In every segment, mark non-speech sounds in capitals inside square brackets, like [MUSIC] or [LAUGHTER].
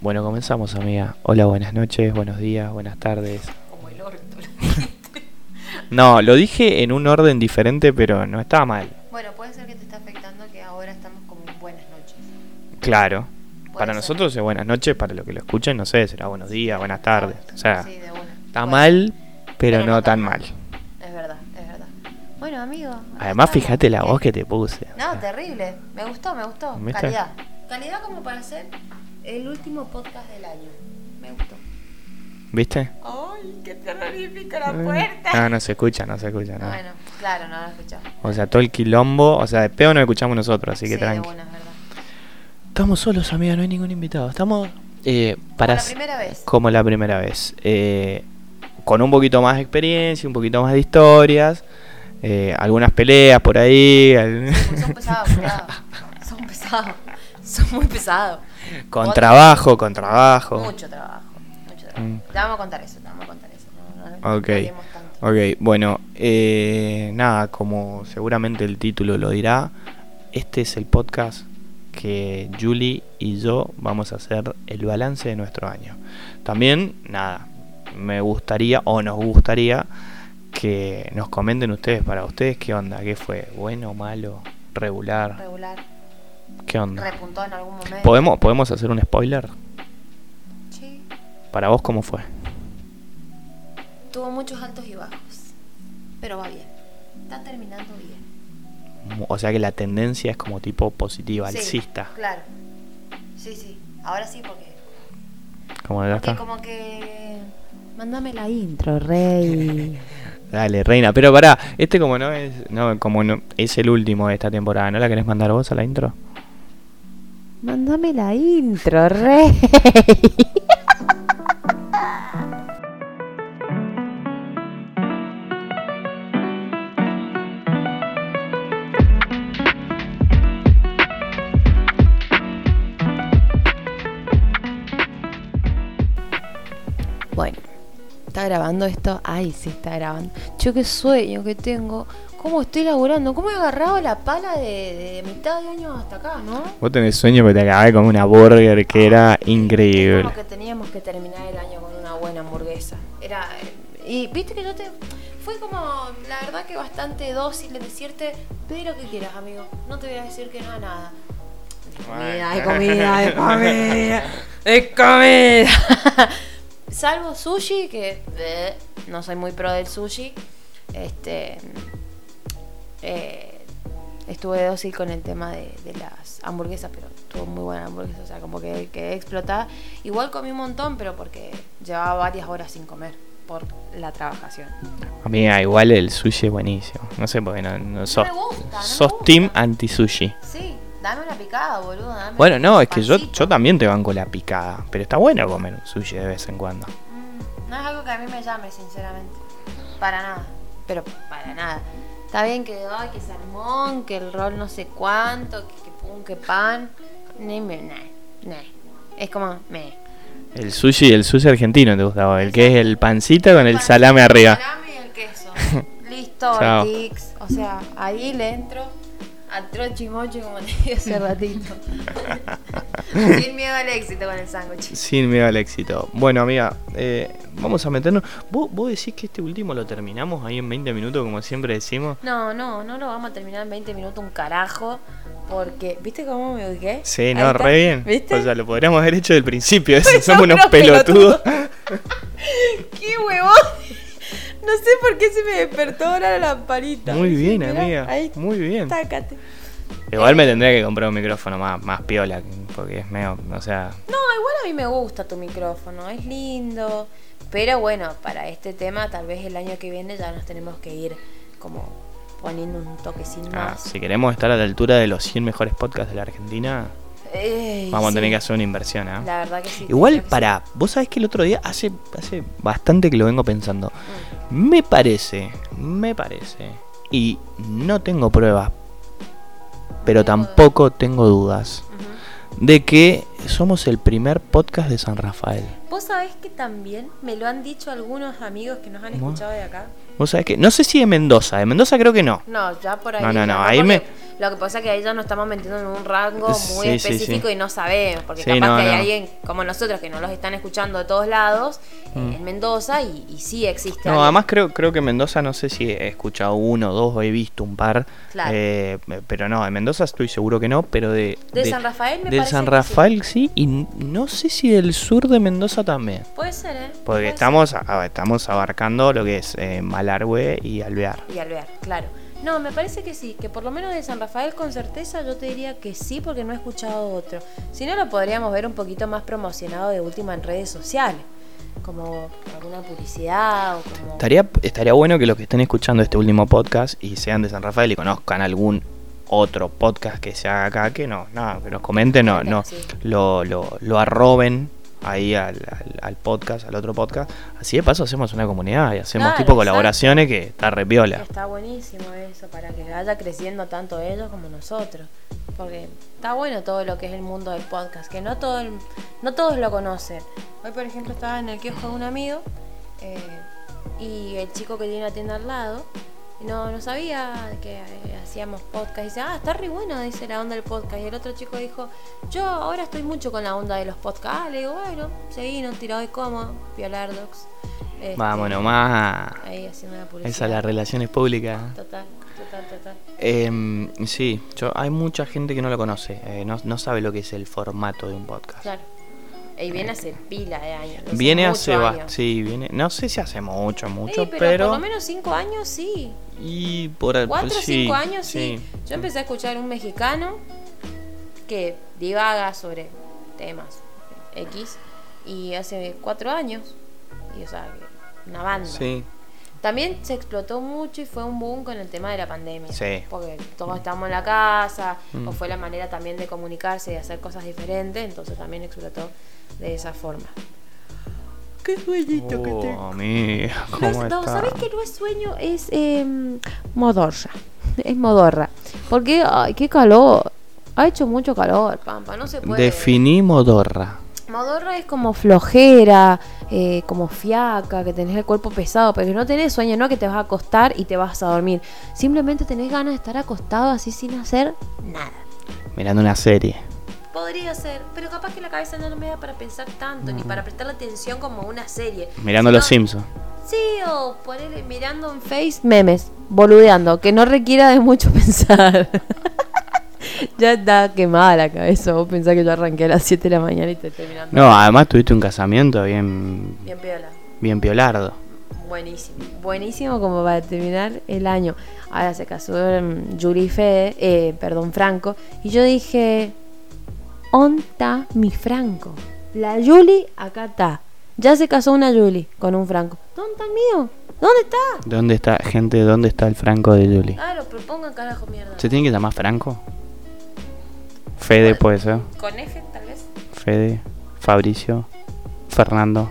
Bueno, comenzamos, amiga. Hola, buenas noches, buenos días, buenas tardes. Como el orto. [LAUGHS] No, lo dije en un orden diferente, pero no estaba mal. bueno, puede ser que te esté afectando que ahora estamos como en buenas noches. Claro. Para ser. nosotros es buenas noches, para los que lo escuchen, no sé, será buenos días, buenas tardes. O sea, Sí, de una. está mal, pero, no tan mal. Es verdad, es verdad. Bueno, amigo. Además, fíjate la ¿Qué? voz que te puse. o No, sea. terrible. Me gustó, me gustó. Calidad. Calidad como para ser el último podcast del año. Me gustó. ¿Viste? ¡Ay, qué terrorífica la No, puerta! no se escucha, no se escucha, no. Bueno, claro, no lo escuchaba. O sea, todo el quilombo, o sea, de pedo no lo escuchamos nosotros, así que sí, tranqui. una, es verdad. Estamos solos, amiga, no hay ningún invitado. Estamos eh, para la s- primera vez. como la primera vez. Eh, con un poquito más de experiencia, un poquito más de historias, eh, algunas peleas por ahí, son pesados, cuidado. [LAUGHS] Son pesados. Son muy pesados. Con Otra- trabajo, con trabajo. Mucho trabajo. Mucho trabajo. Mm. Te vamos a contar eso, te vamos a contar eso. No, no, no Ok. tanto. Ok, bueno, eh, nada, como seguramente el título lo dirá, este es el podcast que Julie y yo vamos a hacer el balance de nuestro año. También, nada, me gustaría o nos gustaría que nos comenten ustedes para ustedes qué onda, qué fue, bueno, malo, regular, Regular. Qué onda. Repuntó en algún momento. ¿Podemos, ¿Podemos hacer un spoiler? Sí. Para vos, ¿cómo fue? Tuvo muchos altos y bajos. Pero va bien. Está terminando bien. O sea que la tendencia es como tipo positiva, Sí, alcista. Claro. Sí, sí. Ahora sí, porque. Está. como que. Mándame la intro, rey. [LAUGHS] Dale, reina, pero pará, este como no es, no, como no es el último de esta temporada, ¿no la querés mandar vos a la intro? Mándame la intro, rey. Bueno, ¿está grabando esto? Ay, sí, está grabando. Yo qué sueño que tengo. ¿Cómo estoy laburando? ¿Cómo he agarrado la pala de, de mitad de año hasta acá, no? Vos tenés sueño porque te acabé con una burger que era increíble. Como que teníamos que terminar el año con una buena hamburguesa. Era. Y viste que yo te. Fui como, la verdad que bastante dócil en decirte, pide lo que quieras, amigo. No te voy a decir que no a nada. Comida, de comida, de comida. De comida. Salvo sushi, que bleh, no soy muy pro del sushi. Este. Eh, estuve dócil con el tema de, de las hamburguesas, pero estuvo muy buena hamburguesa, o sea, como que quedé explotada. Igual comí un montón, pero porque llevaba varias horas sin comer por la trabajación. Amiga, igual el sushi es buenísimo. No sé por qué no, no sos, gusta, no me sos team anti-sushi. Sí, dame una picada, boludo. Dame Bueno, no, es que yo, yo también te banco la picada, pero está bueno comer un sushi de vez en cuando. Mm, No es algo que a mí me llame, sinceramente. Para nada. Pero para nada. Está bien que, ay, que salmón, que el rol no sé cuánto, que, que pum, que pan. Ni me, nah, nah. Es como, me. El sushi, el sushi argentino te gustaba, el que es el pancito con el salame arriba. salame y el queso. [LAUGHS] Listo. Ortix. O sea, ahí le entro al trochimochi como te dije hace ratito. [LAUGHS] Sin miedo al éxito con el sándwich. Sin miedo al éxito. Bueno, amiga, eh, vamos a meternos. ¿Vos, ¿Vos decís que este último lo terminamos ahí en 20 minutos, como siempre decimos? No, no, no lo vamos a terminar en 20 minutos, un carajo. Porque, ¿viste cómo me ubiqué? Sí, no, re bien. ¿Viste? O sea, lo podríamos haber hecho del principio. [LAUGHS] eso, Somos unos pelotudos. [LAUGHS] ¡Qué huevón! No sé por qué se me despertó ahora la lamparita. Muy Sí, bien, mirá, amiga. Ahí, Muy bien. tácate. Igual me tendría que comprar un micrófono más, más piola, porque es medio, o sea, No, igual a mí me gusta tu micrófono, es lindo. Pero bueno, para este tema, tal vez el año que viene ya nos tenemos que ir como poniendo un toquecín ah, más. si queremos estar a la altura de los 100 mejores podcasts de la Argentina, Ey, vamos a tener que hacer una inversión, ¿ah? La verdad que sí. Igual sí. para, vos sabés que el otro día, hace, hace bastante que lo vengo pensando, Mm. me parece, me parece, y no tengo pruebas, pero Tengo dudas. tampoco tengo dudas, de que somos el primer podcast de San Rafael. Vos sabés que también me lo han dicho algunos amigos que nos han ¿Cómo? escuchado de acá. Vos sabés que, no sé si de Mendoza, de Mendoza creo que no. No, ya por ahí. No, no, no, ahí me- Lo que pasa es que ahí ya nos estamos metiendo en un rango muy Sí, específico sí. y no sabemos. Porque capaz no, que hay alguien como nosotros que no los están escuchando de todos lados eh, Mm. en Mendoza y, y sí existe. No, alguien. además creo, creo que en Mendoza no sé si he escuchado uno o dos o he visto un par. Claro. eh, pero no, en Mendoza estoy seguro que no, pero de... De San Rafael me Del parece San Rafael sí. y no sé si del sur de Mendoza también. Puede ser, ¿eh? Porque Puede estamos, a- estamos abarcando lo que es eh, Malargüe y Alvear. Y Alvear, claro. No, me parece que sí, que por lo menos de San Rafael con certeza yo te diría que sí porque no he escuchado otro. Si no lo podríamos ver un poquito más promocionado de última en redes sociales, como alguna publicidad o como... Estaría, estaría bueno que los que estén escuchando este último podcast y sean de San Rafael y conozcan algún otro podcast que se haga acá, que no, no, que nos comenten, no, no, Sí. lo, lo, lo arroben ahí al, al- al podcast, al otro podcast. Así de paso hacemos una comunidad y hacemos Claro, tipo exacto. colaboraciones que está re piola. Está buenísimo eso, para que vaya creciendo tanto ellos como nosotros. Porque está bueno todo lo que es el mundo del podcast, que no, todo el- no todos lo conocen. Hoy, por ejemplo, estaba en el kiosco de un amigo eh, y el chico que tiene la tienda al lado no, no sabía que eh, hacíamos podcast. Y dice, ah, está re bueno, dice la onda del podcast. Y el otro chico dijo, yo ahora estoy mucho con la onda de los podcasts. Ah, le digo, bueno, seguí, no tirado de cómo, Piolardox. Este, Vamos nomás. Ahí haciendo la publicidad. Esa es las relaciones públicas. Total, total, total. Em, sí, yo, hay mucha gente que no lo conoce, eh, no, no sabe lo que es el formato de un podcast. Claro. Y viene hace pila de años. hace Viene hace años. sí, viene, no sé si hace mucho, mucho, Sí, pero, pero, por lo menos cinco años sí. Y por el- Cuatro o sí, cinco años sí. Yo empecé a escuchar un mexicano que divaga sobre temas X y hace cuatro años. Y o sea, que una banda. Sí, También se explotó mucho y fue un boom con el tema de la pandemia. Sí. Porque todos estamos en la casa, Mm. o fue la manera también de comunicarse y hacer cosas diferentes, entonces también explotó de esa forma. Qué sueñito Oh, amiga, [LAUGHS] No, ¿cómo es- no? ¿sabes que no es sueño? Es eh, modorra. [LAUGHS] Es modorra. Porque, ay, qué calor. Ha hecho mucho calor, Pampa, no se puede. Definí modorra. Modorra es como flojera, eh, como fiaca, que tenés el cuerpo pesado, pero que no tenés sueño, no que te vas a acostar y te vas a dormir. Simplemente tenés ganas de estar acostado así sin hacer nada. Mirando una serie. Podría ser, pero capaz que la cabeza no me da para pensar tanto, ni para prestarle atención como una serie. Mirando los Simpsons. Sí, o mirando en Face memes, boludeando, que no requiera de mucho [LAUGHS] pensar. ya está quemada la cabeza. Vos pensás que yo arranqué a las 7 de la mañana y te estoy mirando. No, además tuviste un casamiento bien, Bien piola. bien piolardo. Buenísimo. Buenísimo como para terminar el año. Ahora se casó mm, Yuri Fede, eh, perdón, Franco. Y yo dije, ¿onta mi Franco? La Yuli acá está. Ya se casó una Yuli con un Franco. ¿Dónde está el mío? ¿Dónde está? ¿Dónde está, gente, dónde está el Franco de Julie? Ah, lo propongan carajo mierda. ¿Se tiene que llamar Franco? Fede puede ser. Con F tal vez. Fede, Fabricio, Fernando,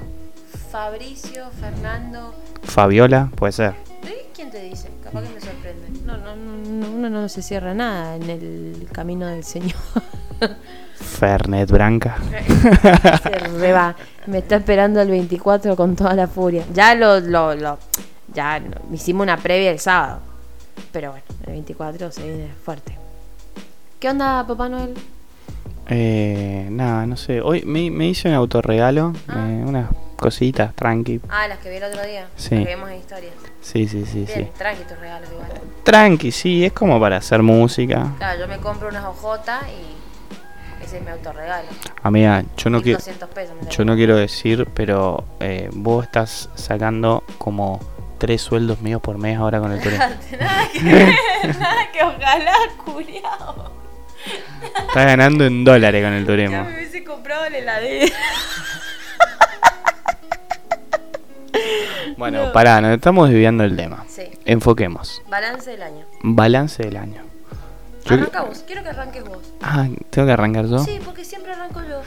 Fabricio, Fernando. Fabiola, puede ser. ¿Quién te dice? Capaz que me sorprende. No, no, no, no, uno no se cierra nada en el camino del Señor. [LAUGHS] Fernet Branca. se re va. Me está esperando el 24 con toda la furia. Ya lo, lo, lo ya no- hicimos una previa el sábado. Pero bueno, el 24 se viene fuerte. ¿Qué onda, Papá Noel? Eh, nada, no sé. Hoy me, me hice un autorregalo. Ah. eh, unas cositas, tranqui. Ah, las que vi el otro día. Sí. Las que vimos en historia. Sí, sí, sí, sí. Bien, tranqui tus regalos igual. Tranqui, sí, es como para hacer música. Claro, yo me compro unas hojotas y ese es mi autorregalo. Amiga, yo no quiero... 1200 pesos. me Yo no quiero decir, pero eh, vos estás sacando como tres sueldos míos por mes ahora con el [LAUGHS] turismo. nada que ver, [LAUGHS] nada que ojalá, culiao. Estás ganando en dólares con el Ya turismo. me hubiese comprado la heladera. Bueno, No. pará, nos estamos desviando del tema. Sí, Enfoquemos. balance del año. Balance del año. Arranca vos, quiero que arranques vos. Ah, ¿tengo que arrancar yo? Sí, porque siempre arranco yo.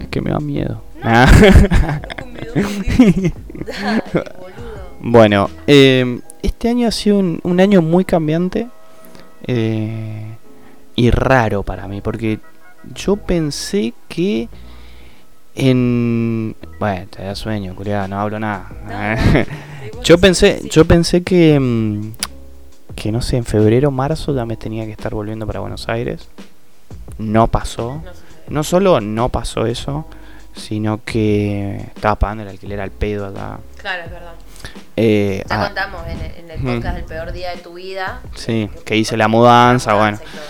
Es que me da miedo. No. Ah. Dale, bueno, eh, este año ha sido un, un año muy cambiante eh, y raro para mí, porque yo pensé que En. Bueno, te da sueño, culiado, no hablo nada. No, [LAUGHS] yo pensé, yo pensé que. Mm, Que no sé, en febrero, marzo ya me tenía que estar volviendo para Buenos Aires. No pasó. No solo no pasó eso, sino que estaba pagando el alquiler al pedo allá. Claro, es verdad. Eh, Ya ah, contamos en el, en el Ujú. podcast del peor día de tu vida. Sí, que hice la mudanza, bueno. y todo.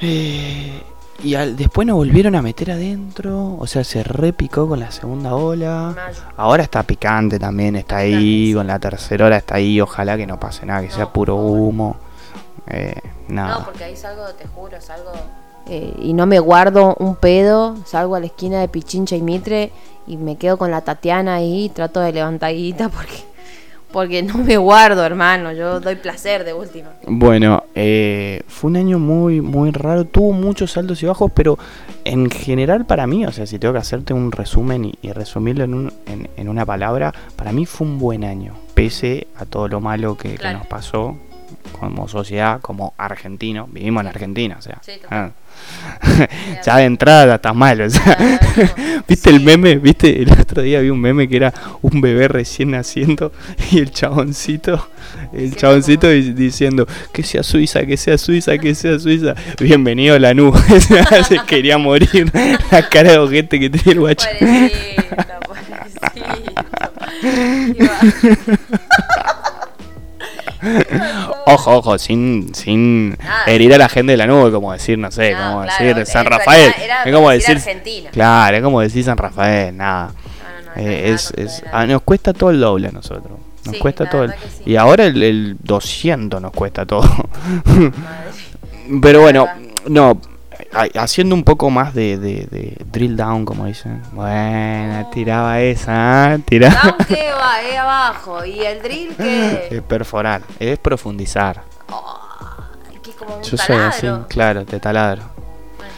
Eh, y al- después nos volvieron a meter adentro, o sea, se repicó con la segunda ola. Ahora está picante también, está ahí, sí. con la tercera hora está ahí, ojalá que no pase nada, que No, sea puro humo. Eh, nada. No, porque ahí salgo, te juro, salgo. Eh, y no me guardo un pedo, salgo a la esquina de Pichincha y Mitre y me quedo con la Tatiana ahí y trato de levantar guita porque, porque no me guardo, hermano. Yo doy placer de última. Bueno, eh, fue un año muy, muy raro, tuvo muchos altos y bajos, pero en general para mí, o sea, si tengo que hacerte un resumen y, y resumirlo en, un- en, en una palabra, para mí fue un buen año, pese a todo lo malo que, que nos pasó como sociedad, como argentino, vivimos en Argentina, o sea, Sí, ah. [LAUGHS] ya de entrada ya está mal, o sea. [LAUGHS] ¿Viste el Sí. meme? ¿Viste? El otro día vi un meme que era un bebé recién naciendo [LAUGHS] y el chaboncito, el Diciendo chaboncito como- diciendo que sea Suiza, que sea Suiza, que sea Suiza. Bienvenido a la nube. Se quería morir. La cara de ojete que tenía el guacho. Ojo, ojo, sin, sin Nada. herir a la gente de la nube, como decir, no sé, No, como claro, decir San Rafael. era es como decir. Argentina. Claro, es como decir San Rafael, nada. No, no, no, Eh, es, es- ah, nos cuesta todo el doble a nosotros. Nos Sí, cuesta todo el, sí. Y ahora el, el 200 nos cuesta todo. [LAUGHS] Pero bueno, no. Ha- Haciendo un poco más de, de- de drill down, como dicen. Bueno, tiraba esa, ¿eh? tiraba. Down que va, eh, abajo. Y el drill que. [LAUGHS] Es perforar, es profundizar. Ay, que es como un Yo soy así, claro, te taladro. Bueno,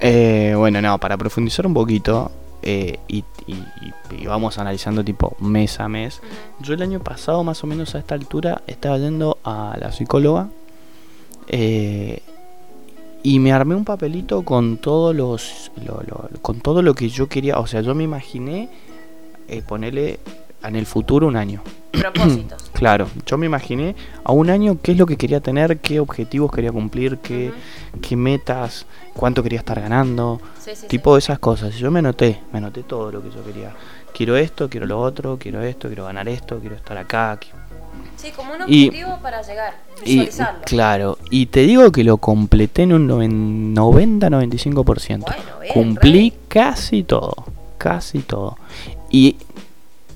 Eh, bueno, no, para profundizar un poquito eh, y, y- y- y vamos analizando tipo mes a mes. Yo el año pasado, más o menos a esta altura, estaba yendo a la psicóloga eh, y me armé un papelito con todos los, lo- lo- con todo lo que yo quería. O sea, yo me imaginé eh, ponerle en el futuro un año. [CLEARS THROAT] Propósitos. Claro, yo me imaginé a un año qué es lo que quería tener, qué objetivos quería cumplir, qué, qué metas, cuánto quería estar ganando, Sí, sí, sí. tipo de esas cosas. Yo me anoté, me anoté todo lo que yo quería. Quiero esto, quiero lo otro, quiero esto, quiero ganar esto, quiero estar acá. qui- Sí, como un y- objetivo para llegar. Y Visualizarlo. claro, y te digo que lo completé en un noven- 90-95%. Bueno, Cumplí casi todo, casi todo. Y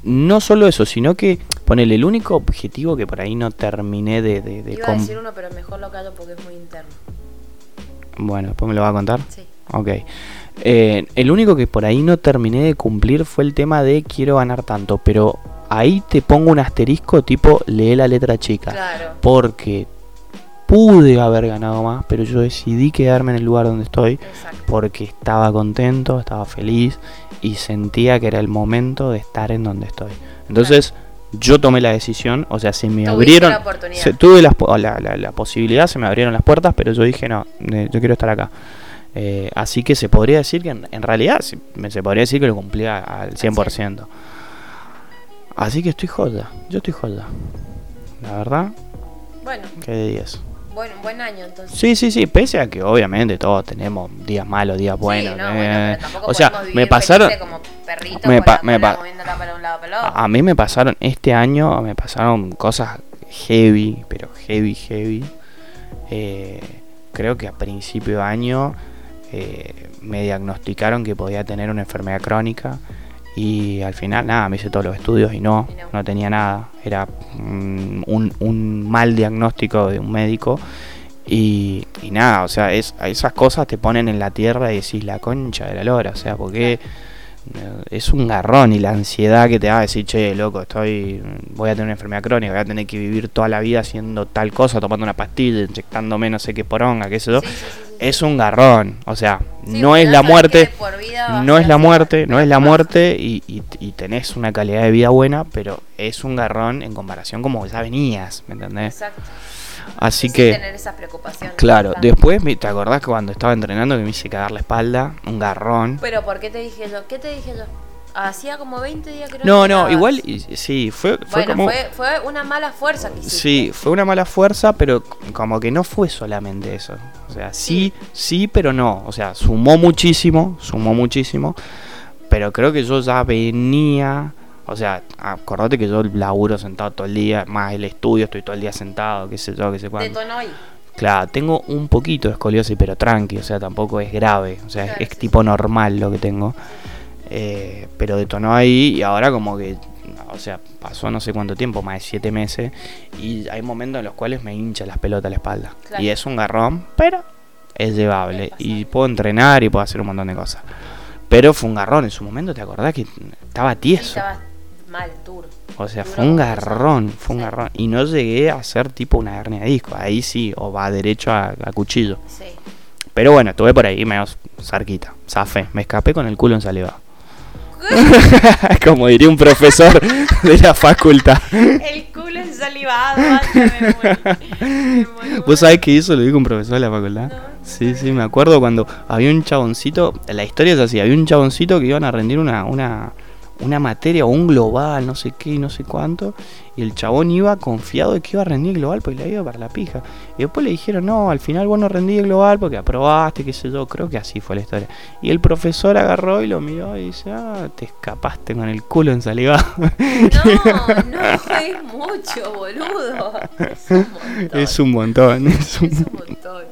no solo eso, sino que ponele el único objetivo que por ahí no terminé de... de, de Iba a com- decir uno, pero mejor lo callo porque es muy interno. Bueno, después me lo va a contar. Sí. Ok. Eh, el único que por ahí no terminé de cumplir fue el tema de quiero ganar tanto, pero ahí te pongo un asterisco tipo lee la letra chica. Claro. Porque pude haber ganado más, pero yo decidí quedarme en el lugar donde estoy Exacto. porque estaba contento, estaba feliz y sentía que era el momento de estar en donde estoy. Entonces yo tomé la decisión, o sea, se me Tuviste abrieron, la se- tuve la, la- la posibilidad, se me abrieron las puertas, pero yo dije no, yo quiero estar acá. Eh, así que se podría decir que en, en realidad se, podría decir que lo cumplía al 100%. Así que estoy joda, yo estoy joda. La verdad, Bueno, que de 10. bueno, un buen año entonces. Sí, sí, sí, pese a que obviamente todos tenemos días malos, días buenos. Sí, no, eh, bueno, pero tampoco o sea, me pasaron, como perritos me pa- me pa- moviéndola para un lado para el otro. a, a mí me pasaron, este año me pasaron cosas heavy, pero heavy, heavy. Eh, creo que a principio de año eh, me diagnosticaron que podía tener una enfermedad crónica y al final nada, me hice todos los estudios y no, no. tenía nada. Era un, un mal diagnóstico de un médico y, y nada, o sea, es, esas cosas te ponen en la tierra y decís la concha de la lora, o sea, porque es un garrón y la ansiedad que te da decir, che, loco, estoy, voy a tener una enfermedad crónica, voy a tener que vivir toda la vida haciendo tal cosa, tomando una pastilla, inyectándome no sé qué poronga, qué sé yo. Sí, sí, sí, sí, sí. Es un garrón, o sea, no es la muerte, no es la muerte, no es la muerte y tenés una calidad de vida buena, pero es un garrón en comparación como ya venías, ¿me entendés? Exacto. Así Sin que, tener esa preocupación. claro, después, me- ¿te acordás que cuando estaba entrenando que me hice cagar la espalda? Un garrón. Pero ¿por qué te dije yo? ¿Qué te dije yo? Hacía como 20 días que no No, igual, y- sí, fue, fue Bueno, como... fue, fue una mala fuerza que hiciste. Sí, fue una mala fuerza, pero como que no fue solamente eso. O sea, sí, sí, pero no. O sea, sumó muchísimo, sumó muchísimo. Pero creo que yo ya venía. O sea, acordate que yo laburo sentado todo el día, más el estudio, estoy todo el día sentado, qué sé yo, qué sé cuánto. Detonó ahí. Claro, tengo un poquito de escoliosis, pero tranqui, o sea, tampoco es grave. O sea, Claro, es sí, tipo normal lo que tengo. Eh, pero detonó ahí y ahora como que, o sea, pasó no sé cuánto tiempo, más de siete meses, y hay momentos en los cuales me hincha las pelotas la espalda. Claro. Y es un garrón, pero es llevable. Es y puedo entrenar y puedo hacer un montón de cosas. Pero fue un garrón en su momento, ¿te acordás que estaba Sí, tieso? Mal, duro. O sea, Duro fue un garrón, fue un Sí. garrón. Y no llegué a hacer tipo una hernia de disco. Ahí sí, o va derecho a, a cuchillo. Sí. Pero bueno, estuve por ahí, medio cerquita. Zafé, me escapé con el culo ensalivado. [LAUGHS] Como diría un profesor de la facultad. El culo ensalivado. ¿Vos sabés que eso lo dijo un profesor de la facultad? No, Sí, sí, me acuerdo cuando había un chaboncito, la historia es así, había un chaboncito que iban a rendir una, una, una materia o un global, no sé qué y no sé cuánto, y el chabón iba confiado de que iba a rendir global porque le iba para la pija. Y después le dijeron, no, al final vos no rendí el global porque aprobaste, qué sé yo, creo que así fue la historia. Y el profesor agarró y lo miró y dice, ah, te escapaste con el culo ensalivado. [LAUGHS] No, no es mucho, boludo. Es un montón. [LAUGHS] es un montón, es un Es un montón.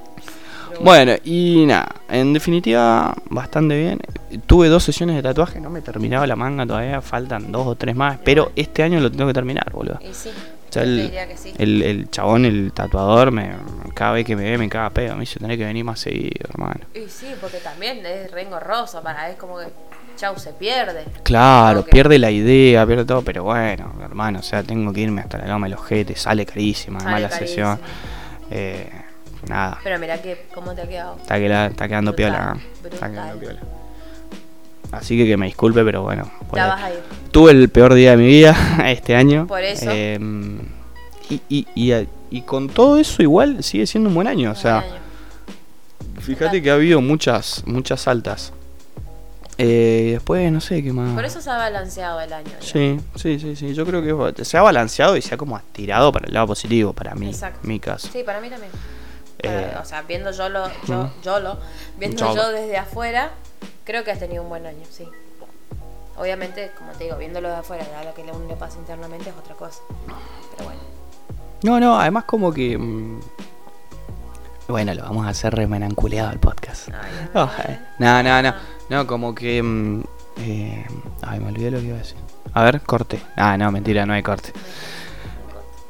Bueno, y nada, en definitiva, bastante bien. Tuve dos sesiones de tatuaje, no me he terminado la manga todavía, faltan dos o tres más, pero este año lo tengo que terminar, boludo. Y sí, O sea, el, diría que sí. el, el chabón, el tatuador, me, cada vez que me ve me caga pedo, me dice, tenés que venir más seguido, hermano. Y sí, porque también es re engorroso, para es como que chau, se pierde. Claro, pierde la idea, pierde todo, pero bueno, hermano, o sea, tengo que irme hasta la gama del ojete, sale carísima, Sale además la sesión. Eh, nada, Pero mira que, ¿cómo te ha quedado? está, que la- está quedando Brutal, piola. Está brutal. quedando piola. Así que que me disculpe, pero bueno. Ya vas a ir. Tuve el peor día de mi vida [LAUGHS] este año. Por eso. Eh, y, y, y, y con todo eso igual sigue siendo un buen año. O sea, año. fíjate que ha habido muchas, muchas altas. Eh, después no sé qué más. Por eso se ha balanceado el año. Sí, sí, sí, sí. Yo creo que se ha balanceado y se ha como estirado para el lado positivo, para mí, Exacto. mi caso. Sí, para mí también. Eh, o sea, viendo yo lo, yo, mm. yo lo, viendo Yo desde afuera, creo que has tenido un buen año, sí. Obviamente, como te digo, viéndolo de afuera, ya lo que a uno le pasa internamente es otra cosa. Pero bueno. No, no, además como que... mm, Bueno, lo vamos a hacer remenanculeado el podcast. Ay, Oh, eh. No, no, no. No, como que... mm, eh, ay, me olvidé lo que iba a decir. A ver, corte. Ah, no, mentira, no hay corte.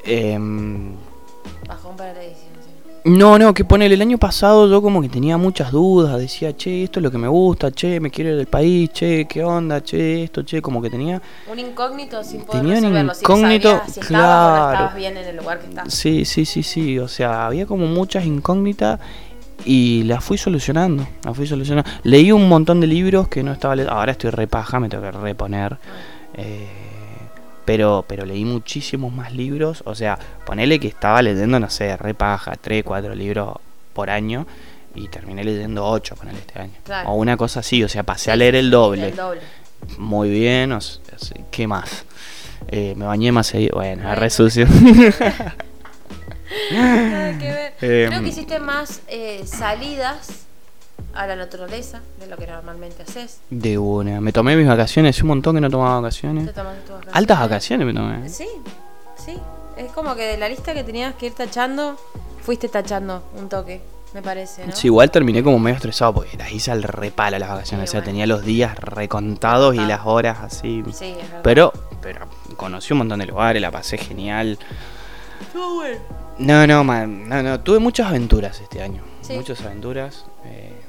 Em, Bajón para la edición. No, no, que ponele el año pasado yo como que tenía muchas dudas. Decía, che, esto es lo que me gusta, che, me quiero ir del país, che, qué onda, che, esto, che, como que tenía... Un incógnito sin poder Tenía un resolverlo. si incógnito, sabías si no claro. estabas bien en el lugar que estabas. Sí, sí, sí, sí. O sea, había como muchas incógnitas y las fui solucionando. Las fui solucionando. Leí un montón de libros que no estaba leyendo. Ahora estoy repaja, me tengo que reponer. Eh, pero, pero leí muchísimos más libros. O sea, ponele que estaba leyendo, no sé, repaja, 3, 4 libros por año. Y terminé leyendo 8 ponele este año. Claro. O una cosa así. O sea, pasé a leer el doble. El doble. Muy bien. O sea, ¿Qué más? Eh, me bañé más seguido. Bueno, Bueno. re sucio. [LAUGHS] Nada que [LAUGHS] ver. Em, Creo que hiciste más eh, salidas a la naturaleza de lo que normalmente haces. De una. Me tomé mis vacaciones, un montón que no tomaba Te vacaciones. tomaste tus vacaciones. Altas vacaciones me tomé. Sí, sí. Es como que de la lista que tenías que ir tachando, fuiste tachando un toque, me parece, ¿no? Sí, igual terminé como medio estresado porque las hice al repalo las vacaciones. Sí, o sea, bueno. tenía los días recontados y las horas así. Sí, es verdad. Pero, pero conocí un montón de lugares, la pasé genial. Bueno. No, no, man, no, no, tuve muchas aventuras este año. Sí. Muchas aventuras. eh,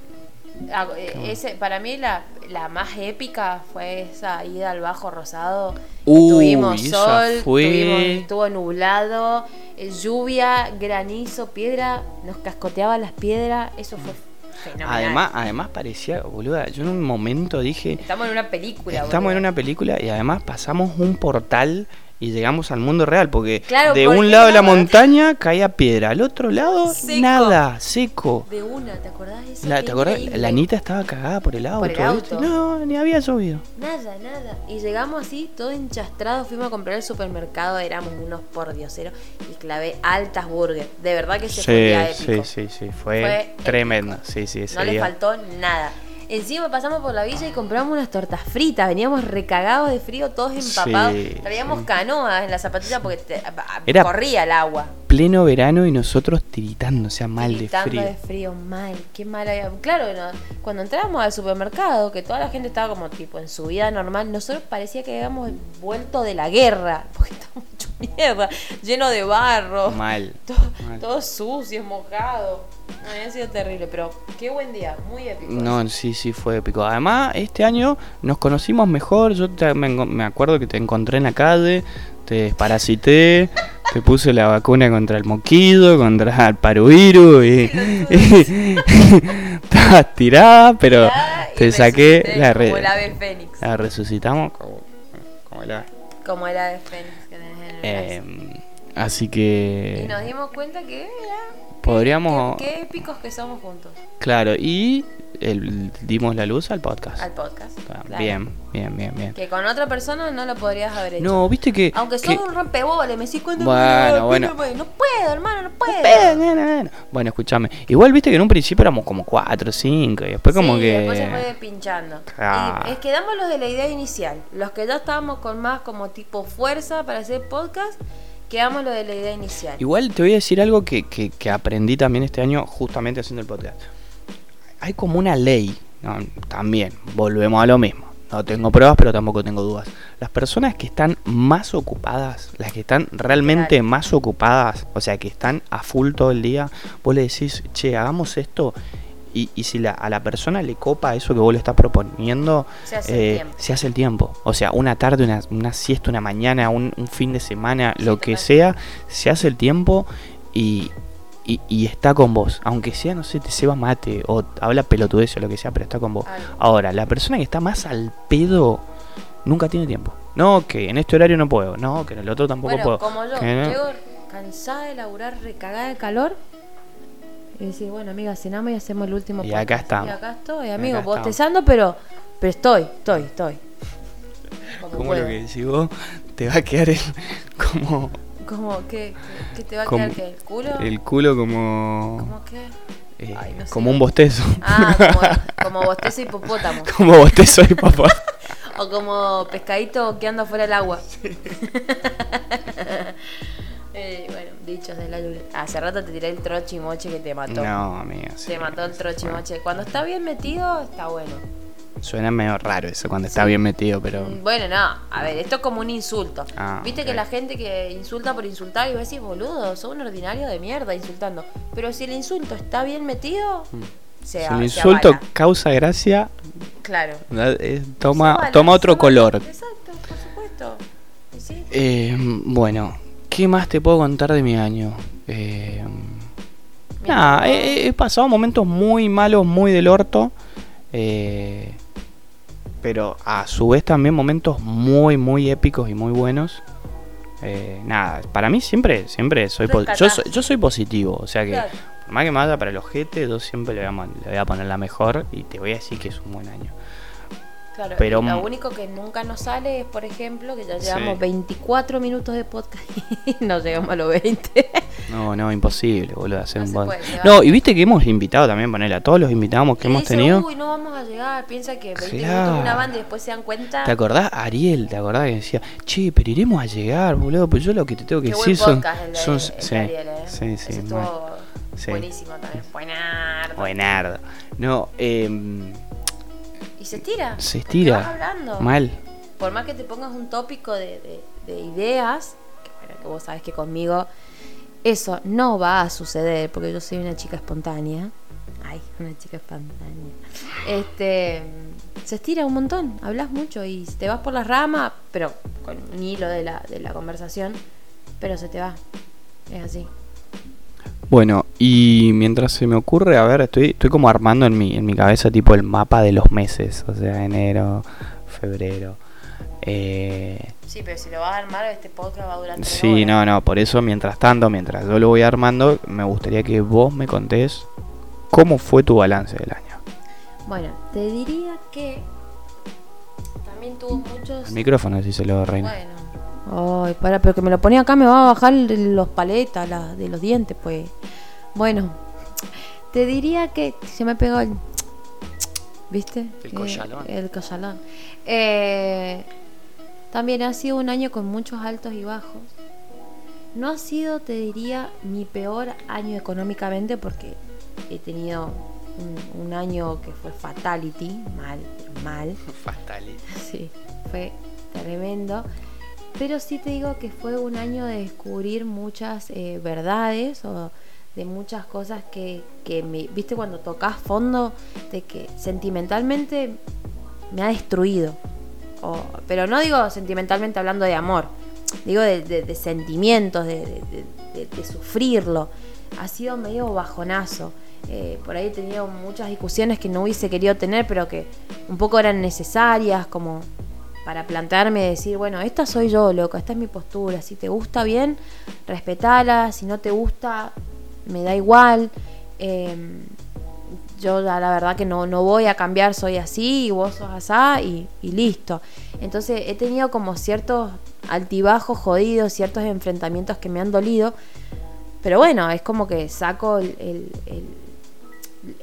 Ah, eh, ese, para mí la, la más épica fue esa ida al Bajo Rosado. Uy, tuvimos sol, fue- tuvimos- estuvo nublado, eh, lluvia, granizo, piedra, nos cascoteaban las piedras, eso fue fenomenal. además, además parecía, boluda, yo en un momento dije, Estamos en una película, Estamos en una película y además pasamos un portal y llegamos al mundo real, porque Claro, de porque un lado de la montaña caía piedra, al otro lado Seco. nada, seco. De una, ¿te acordás de eso? La, Qué ¿Te acordás? increíble. La Anita estaba cagada por el auto. el auto. No, ni había llovido. Nada, nada. Y llegamos así, todo enchastrado. Fuimos a comprar al supermercado, éramos unos pordioseros. Y clavé altas burgers. De verdad que se fue Sí, épico. sí, sí, sí, fue, Fue tremendo. épico. Sí, sí, No le faltó nada. Encima pasamos por la villa y compramos unas tortas fritas. Veníamos recagados de frío, todos empapados. Sí, Traíamos sí. canoas en las zapatillas porque te- Era- corría el agua. Pleno verano y nosotros tiritando, o sea, mal de frío. de frío, mal, qué mal había. Claro, no, cuando entrábamos al supermercado, que toda la gente estaba como tipo en su vida normal, nosotros parecía que habíamos vuelto de la guerra, [LAUGHS] porque estábamos hecho mierda, lleno de barro, Mal. [LAUGHS] todo- mal. todos sucios, mojados. No, había sido terrible, pero qué buen día, muy épico. No, sí, sí, fue épico. Además, este año nos conocimos mejor. Yo te- me, acuerdo que te encontré en la calle, te desparasité, te puse la vacuna contra el moquido, contra el paruiru y, [LAUGHS] [LAUGHS] estabas tirada, pero y te saqué la, Como re- el ave fénix. la resucitamos como, como la- Como el ave fénix que tenés en el brazo. eh, así que Y nos dimos cuenta que era. Podríamos, Qué, qué épicos que somos juntos. claro, y el- dimos la luz al podcast. Al podcast. Ah, claro. Bien, bien, bien, bien. Que con otra persona no lo podrías haber hecho. No, viste que. Aunque que- sos un rompeboles, me decís cuenta. Bueno, bueno. No puedo, hermano, no puedo. Bueno, bueno, bueno. Bueno, escúchame. Igual viste que en un principio éramos como 4, 5 y después como que. después se fue pinchando. Claro. Y es que damos los de la idea inicial. Los que ya estábamos con más como tipo fuerza para hacer podcast, quedamos los de la idea inicial. Igual te voy a decir algo que, que- que aprendí también este año justamente haciendo el podcast. Hay como una ley, ¿no? también, volvemos a lo mismo. No tengo pruebas, pero tampoco tengo dudas. Las personas que están más ocupadas, las que están realmente más ocupadas, o sea, que están a full todo el día, vos le decís, che, hagamos esto. Y, y si la- a la persona le copa eso que vos le estás proponiendo, Se hace el eh, tiempo. se hace el tiempo. O sea, una tarde, una, una siesta, una mañana, un, un fin de semana, Sí, lo que sea, se hace el tiempo y, y, y está con vos. Aunque sea, no sé, te ceba mate o habla pelotudez o lo que sea, pero está con vos. Ahora, la persona que está más al pedo nunca tiene tiempo. No, que en este horario no puedo. No, que en el otro tampoco Bueno, puedo. como yo, llego cansada de laburar, recagada de calor. Y decir, bueno, amiga, cenamos y hacemos el último Y acá estamos. Y acá estoy, amigo, Acá estamos. bostezando, pero, pero estoy, estoy, estoy. Como lo que decís vos, te va a quedar el, como Como, ¿qué, qué, te va a Como- quedar? ¿Qué? ¿El culo? el culo como, ¿Cómo qué? eh, Ay, no sé. como un bostezo. Ah, como, como bostezo hipopótamo. como bostezo y papá. [LAUGHS] [LAUGHS] O como pescadito que anda fuera del agua. [LAUGHS] Bueno, dichos de la lluvia. Hace rato te tiré el trochimoche que te mató. No, amiga. sí. Te mató el trochimoche. Cuando está bien metido, está bueno. Suena medio raro eso cuando está bien metido, pero. Mm, Bueno, no. A ver, esto es como un insulto. Ah, Viste que la gente que insulta por insultar y vos decís, boludo, sos un ordinario de mierda insultando. Pero si el insulto está bien metido, se, Si el insulto avala. causa gracia, Claro. eh, toma, avala, toma otro avala. color. Exacto, por supuesto. Eh, bueno, ¿qué más te puedo contar de mi año? Eh, nada, he, he pasado momentos muy malos, muy del orto. eh, pero a su vez también momentos muy, muy épicos y muy buenos. Eh, nada, para mí siempre, siempre soy, yo soy, yo soy positivo, o sea que Claro. por más que me vaya para el ojete, yo siempre le voy, a, le voy a poner la mejor y te voy a decir que es un buen año. Claro, Pero- lo único que nunca nos sale es, por ejemplo, que ya Sí. llevamos 24 minutos de podcast [LAUGHS] y no llegamos a los 20. No, no, imposible, boludo, hacer No un puede. No, y viste que hemos invitado también, ponerle a todos los invitados que hemos dice, tenido. Uy, no vamos a llegar. Piensa que 20 Claro. minutos una banda y después se dan cuenta. ¿Te acordás, Ariel? ¿Te acordás que decía, che, pero iremos a llegar, boludo? Pues yo lo que te tengo que Qué buen decir son. el de, son el sí, Ariel, ¿eh? sí, sí, estuvo Sí. buenísimo también. Buenardo. Buenardo. No, eh, Y se estira. se estira. vas hablando. Mal. Por más que te pongas un tópico de, de- de ideas, que bueno, que vos sabes que conmigo eso no va a suceder, porque yo soy una chica espontánea. Ay, una chica espontánea. Este se estira un montón, hablas mucho y te vas por las ramas, pero con un hilo de la, de la conversación, pero se te va. Es así. Bueno, y mientras se me ocurre, a ver, estoy, estoy como armando en mi, en mi cabeza tipo el mapa de los meses, o sea, enero, febrero. Eh, Sí, pero si lo vas a armar, este podcast va a durar sí, horas. no, no, por eso mientras tanto, mientras yo lo voy armando, me gustaría que vos me contés cómo fue tu balance del año. Bueno, te diría que también tuvo muchos... El micrófono, si se lo reina. Bueno. Ay, para, pero que me lo ponía acá me va a bajar los paletas la- de los dientes, pues. Bueno, te diría que se me pegó el. ¿Viste? El Eh, collalón. el collalón. Eh, también ha sido un año con muchos altos y bajos. No ha sido, te diría, mi peor año económicamente porque he tenido un, un año que fue fatality, mal, mal. [LAUGHS] Sí, fue tremendo. Pero sí te digo que fue un año de descubrir muchas eh, verdades o de muchas cosas que, que me, viste, cuando tocas fondo, de que sentimentalmente me ha destruido. O- pero no digo sentimentalmente hablando de amor, digo de, de- sentimientos, de- de sufrirlo. Ha sido medio bajonazo. Eh, por ahí he tenido muchas discusiones que no hubiese querido tener, pero que un poco eran necesarias, como para plantearme y decir, bueno, esta soy yo, loco, esta es mi postura. Si te gusta bien, respetala. Si no te gusta, me da igual. Eh, yo la, la verdad que no, no voy a cambiar, soy así y vos sos asá y, y listo. Entonces he tenido como ciertos altibajos jodidos, ciertos enfrentamientos que me han dolido. Pero bueno, es como que saco el-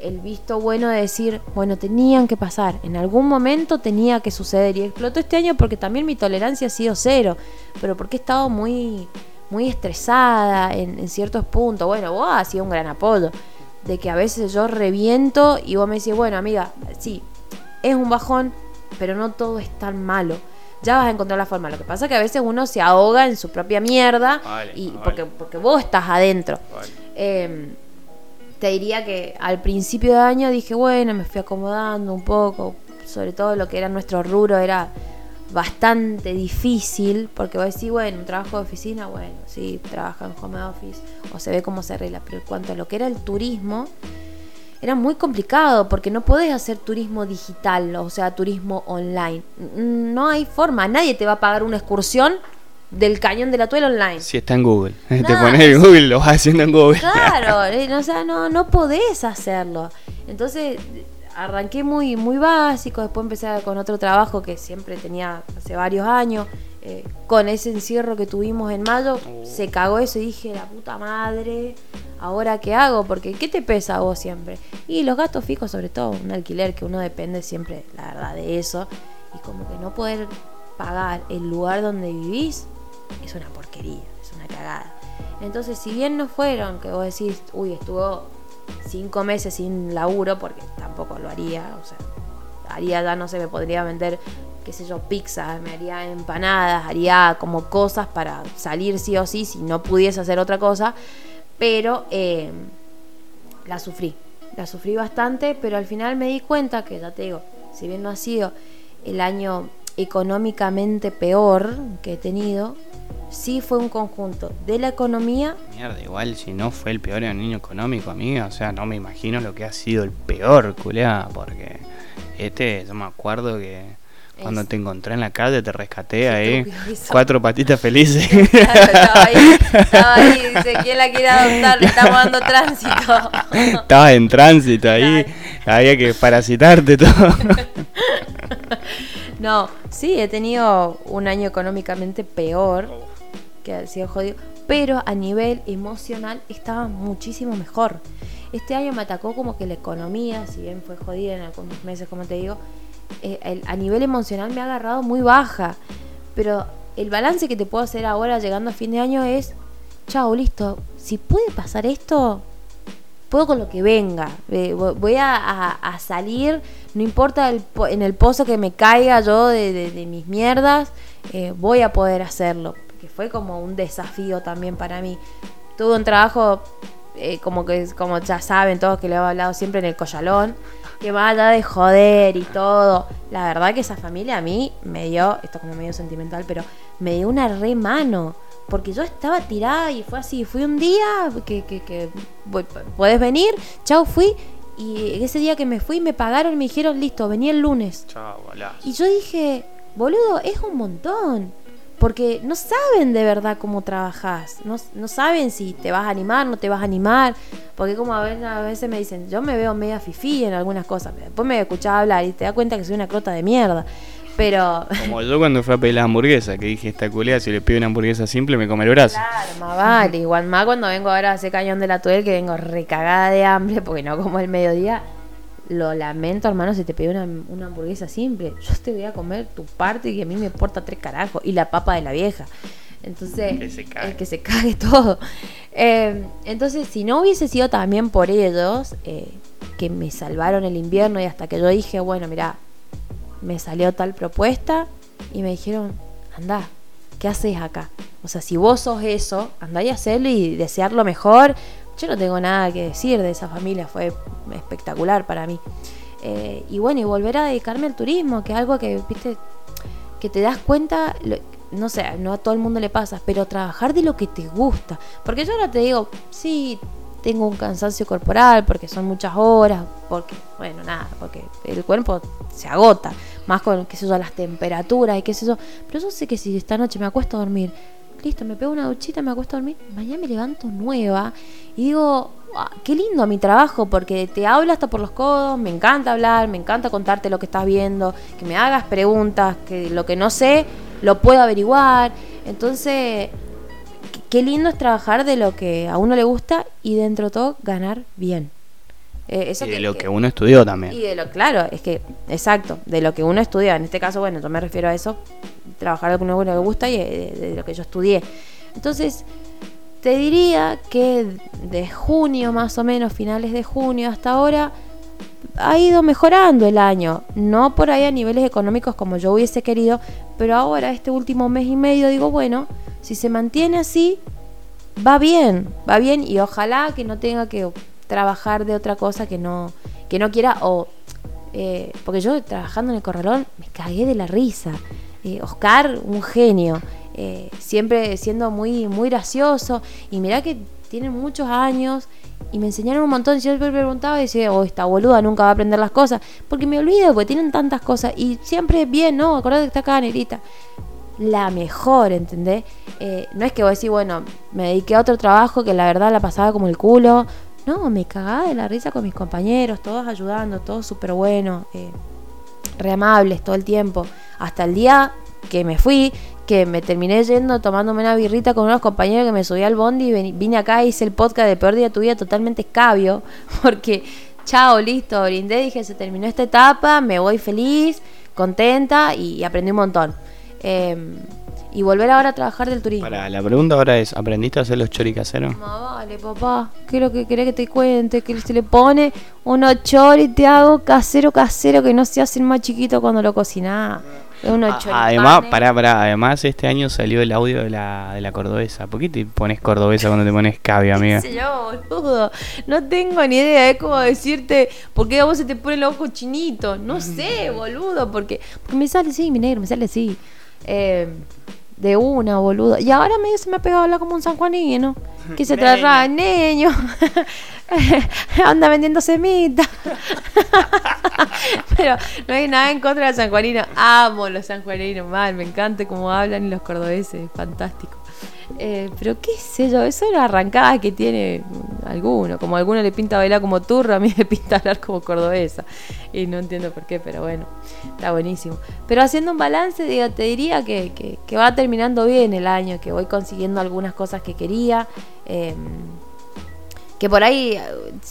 el visto bueno de decir, bueno, tenían que pasar, en algún momento tenía que suceder. Y explotó este año porque también mi tolerancia ha sido cero, pero porque he estado muy, muy estresada en, en ciertos puntos. Bueno, vos has sido un gran apoyo, de que a veces yo reviento y vos me decís, bueno, amiga, sí, es un bajón, pero no todo es tan malo. Ya vas a encontrar la forma. Lo que pasa es que a veces uno se ahoga en su propia mierda Vale, y vale. porque, porque vos estás adentro. Eh, te diría que al principio de año dije, bueno, me fui acomodando un poco, sobre todo lo que era nuestro rubro era bastante difícil, porque vos decís, bueno, un trabajo de oficina, bueno, sí, trabaja en home office, o se ve cómo se arregla, pero en cuanto a lo que era el turismo, era muy complicado, porque no podés hacer turismo digital, o sea, turismo online. No hay forma, nadie te va a pagar una excursión del cañón de la tuela online. Si está en Google. [LAUGHS] Te No, pones en Google, lo vas haciendo en Google. Claro, [LAUGHS] eh, o sea, no, no podés hacerlo. Entonces arranqué muy, muy básico, después empecé con otro trabajo que siempre tenía hace varios años. eh, con ese encierro que tuvimos en mayo, se cagó eso y dije, la puta madre, ¿ahora qué hago? Porque ¿qué te pesa a vos siempre? Y los gastos fijos, sobre todo, un alquiler que uno depende siempre, la verdad, de eso. Y como que no poder pagar el lugar donde vivís es una porquería, es una cagada. Entonces, si bien no fueron, que vos decís, uy, estuvo cinco meses sin laburo, porque tampoco lo haría, o sea, haría ya, no sé, me podría vender, qué sé yo, pizza, me haría empanadas, haría como cosas para salir sí o sí, si no pudiese hacer otra cosa, pero eh, la sufrí, la sufrí bastante, pero al final me di cuenta que, ya te digo, si bien no ha sido el año económicamente peor que he tenido, sí fue un conjunto de la economía Mierda, igual si no fue el peor año económico, amiga, o sea, no me imagino lo que ha sido el peor, culea, porque este, yo me acuerdo que cuando Es- te encontré en la calle te rescaté ahí, cuatro patitas felices. Claro, [LAUGHS] estaba ahí, estaba ahí, [LAUGHS] dice, ¿quién la quiere adoptar? Le estamos dando tránsito. Estabas en tránsito ahí, había que parasitarte todo. [LAUGHS] No, sí, he tenido un año económicamente peor, que ha sido jodido, pero a nivel emocional estaba muchísimo mejor. Este año me atacó como que la economía, si bien fue jodida en algunos meses, como te digo, eh, el- a nivel emocional me ha agarrado muy baja. Pero el balance que te puedo hacer ahora llegando a fin de año es, chao, listo, si puede pasar esto, puedo con lo que venga. Eh, vo- voy a, a- a salir, no importa el en el pozo que me caiga yo de, mis mierdas, eh, voy a poder hacerlo. Porque fue como un desafío también para mí. Tuve un trabajo, eh, como que como ya saben todos que le he hablado siempre en el collalón, que más allá de joder y todo, la verdad que esa familia a mí me dio, esto como medio sentimental, pero me dio una re mano. Porque yo estaba tirada y fue así. Fui un día que, que, que puedes venir, chao, fui. Y ese día que me fui me pagaron y me dijeron, listo, vení el lunes. Chao, Y yo dije, boludo, es un montón. Porque no saben de verdad cómo trabajas. No, no saben si te vas a animar, no te vas a animar. Porque como a veces, a veces me dicen, yo me veo media fifí en algunas cosas. Después me escuchás hablar y te das cuenta que soy una crota de mierda. Pero. Como yo cuando fui a pedir la hamburguesa, que dije esta culea, si le pido una hamburguesa simple me come el brazo. Claro, más vale. Igual más cuando vengo ahora a hacer cañón de la tuel, que vengo recagada de hambre porque no como el mediodía. Lo lamento, hermano, si te pido una, una hamburguesa simple. Yo te voy a comer tu parte y a mí me importa tres carajos. Y la papa de la vieja. Entonces, Que se cague. eh, que se cague todo. Eh, entonces, si no hubiese sido también por ellos, eh, que me salvaron el invierno y hasta que yo dije, bueno, mira, me salió tal propuesta y me dijeron, anda, ¿qué haces acá? O sea, si vos sos eso, andá y hacerlo y desear lo mejor. Yo no tengo nada que decir de esa familia, fue espectacular para mí. Eh, y bueno, y volver a dedicarme al turismo, que es algo que, viste, que te das cuenta, no sé, no a todo el mundo le pasa, pero trabajar de lo que te gusta. Porque yo ahora te digo, sí, tengo un cansancio corporal, porque son muchas horas, porque, bueno, nada, porque el cuerpo se agota, más con, qué sé yo, las temperaturas y qué sé yo. Pero yo sé que si esta noche me acuesto a dormir, listo, me pego una duchita, me acuesto a dormir, mañana me levanto nueva y digo, "Ah, qué lindo mi trabajo, porque te habla hasta por los codos, me encanta hablar, me encanta contarte lo que estás viendo, que me hagas preguntas, que lo que no sé lo puedo averiguar. Entonces, qué- lindo es trabajar de lo que a uno le gusta y dentro de todo ganar bien. Eh, eso Y de lo que uno estudió también. y de lo claro, es que, exacto, de lo que uno estudia. En este caso, bueno, yo me refiero a eso, trabajar de lo que uno le gusta y de, de lo que yo estudié. Entonces, te diría que de junio, más o menos, finales de junio hasta ahora, ha ido mejorando el año. No por ahí a niveles económicos como yo hubiese querido, pero ahora, este último mes y medio, digo, bueno, si se mantiene así, va bien, va bien y ojalá que no tenga que trabajar de otra cosa que no, que no quiera o... eh, porque yo trabajando en el corralón me cagué de la risa. Eh, Oscar, un genio, eh, siempre siendo muy, muy gracioso y mirá que tiene muchos años y me enseñaron un montón. Yo siempre preguntaba y decía, oh, esta boluda nunca va a aprender las cosas. Porque me olvido, porque tienen tantas cosas. Y siempre bien, ¿no? Acordate que está acá, negrita la mejor, ¿entendés? Eh, no es que vos decís, bueno, me dediqué a otro trabajo que la verdad la pasaba como el culo. No, me cagaba de la risa con mis compañeros, todos ayudando, todos súper buenos, eh, re amables todo el tiempo. Hasta el día que me fui, que me terminé yendo tomándome una birrita con unos compañeros que me subí al bondi y vine acá y hice el podcast de Peor Día de tu Vida totalmente escabio, [LAUGHS] porque chao, listo, brindé, dije, se terminó esta etapa, me voy feliz, contenta y, aprendí un montón. Eh, y volver ahora a trabajar del turismo. Para, la pregunta ahora es, ¿aprendiste a hacer los chori caseros? No, vale, papá. ¿Qué es lo que querés que te cuente? Que se le pone unos chori, te hago casero, casero, que no se hacen más chiquito cuando lo cocinás. Unos además, pará, pará, además este año salió el audio de la, de la cordobesa. ¿Por qué te pones cordobesa cuando te pones cabio, [LAUGHS] amiga? ¿Qué sé yo, boludo? No tengo ni idea. Es como decirte, ¿por qué a vos se te pone el ojo chinito? No sé, boludo. Porque, porque me sale así, mi negro, me sale así. Eh, de una, boludo. Y ahora medio se me ha pegado a hablar como un sanjuanino. [LAUGHS] Que se trata niño. [LAUGHS] Anda vendiendo semitas. [LAUGHS] Pero no hay nada en contra de los sanjuaninos. Amo los sanjuaninos, mal. Me encanta cómo hablan y los cordobeses. Fantástico. Eh, pero qué sé yo, eso era arrancada que tiene alguno. Como a alguno le pinta bailar como turro, a mí [LAUGHS] me pinta hablar como cordobesa. Y no entiendo por qué, pero bueno, está buenísimo. Pero haciendo un balance, digo, te diría que, que- va terminando bien el año, que voy consiguiendo algunas cosas que quería. eh, que por ahí eh,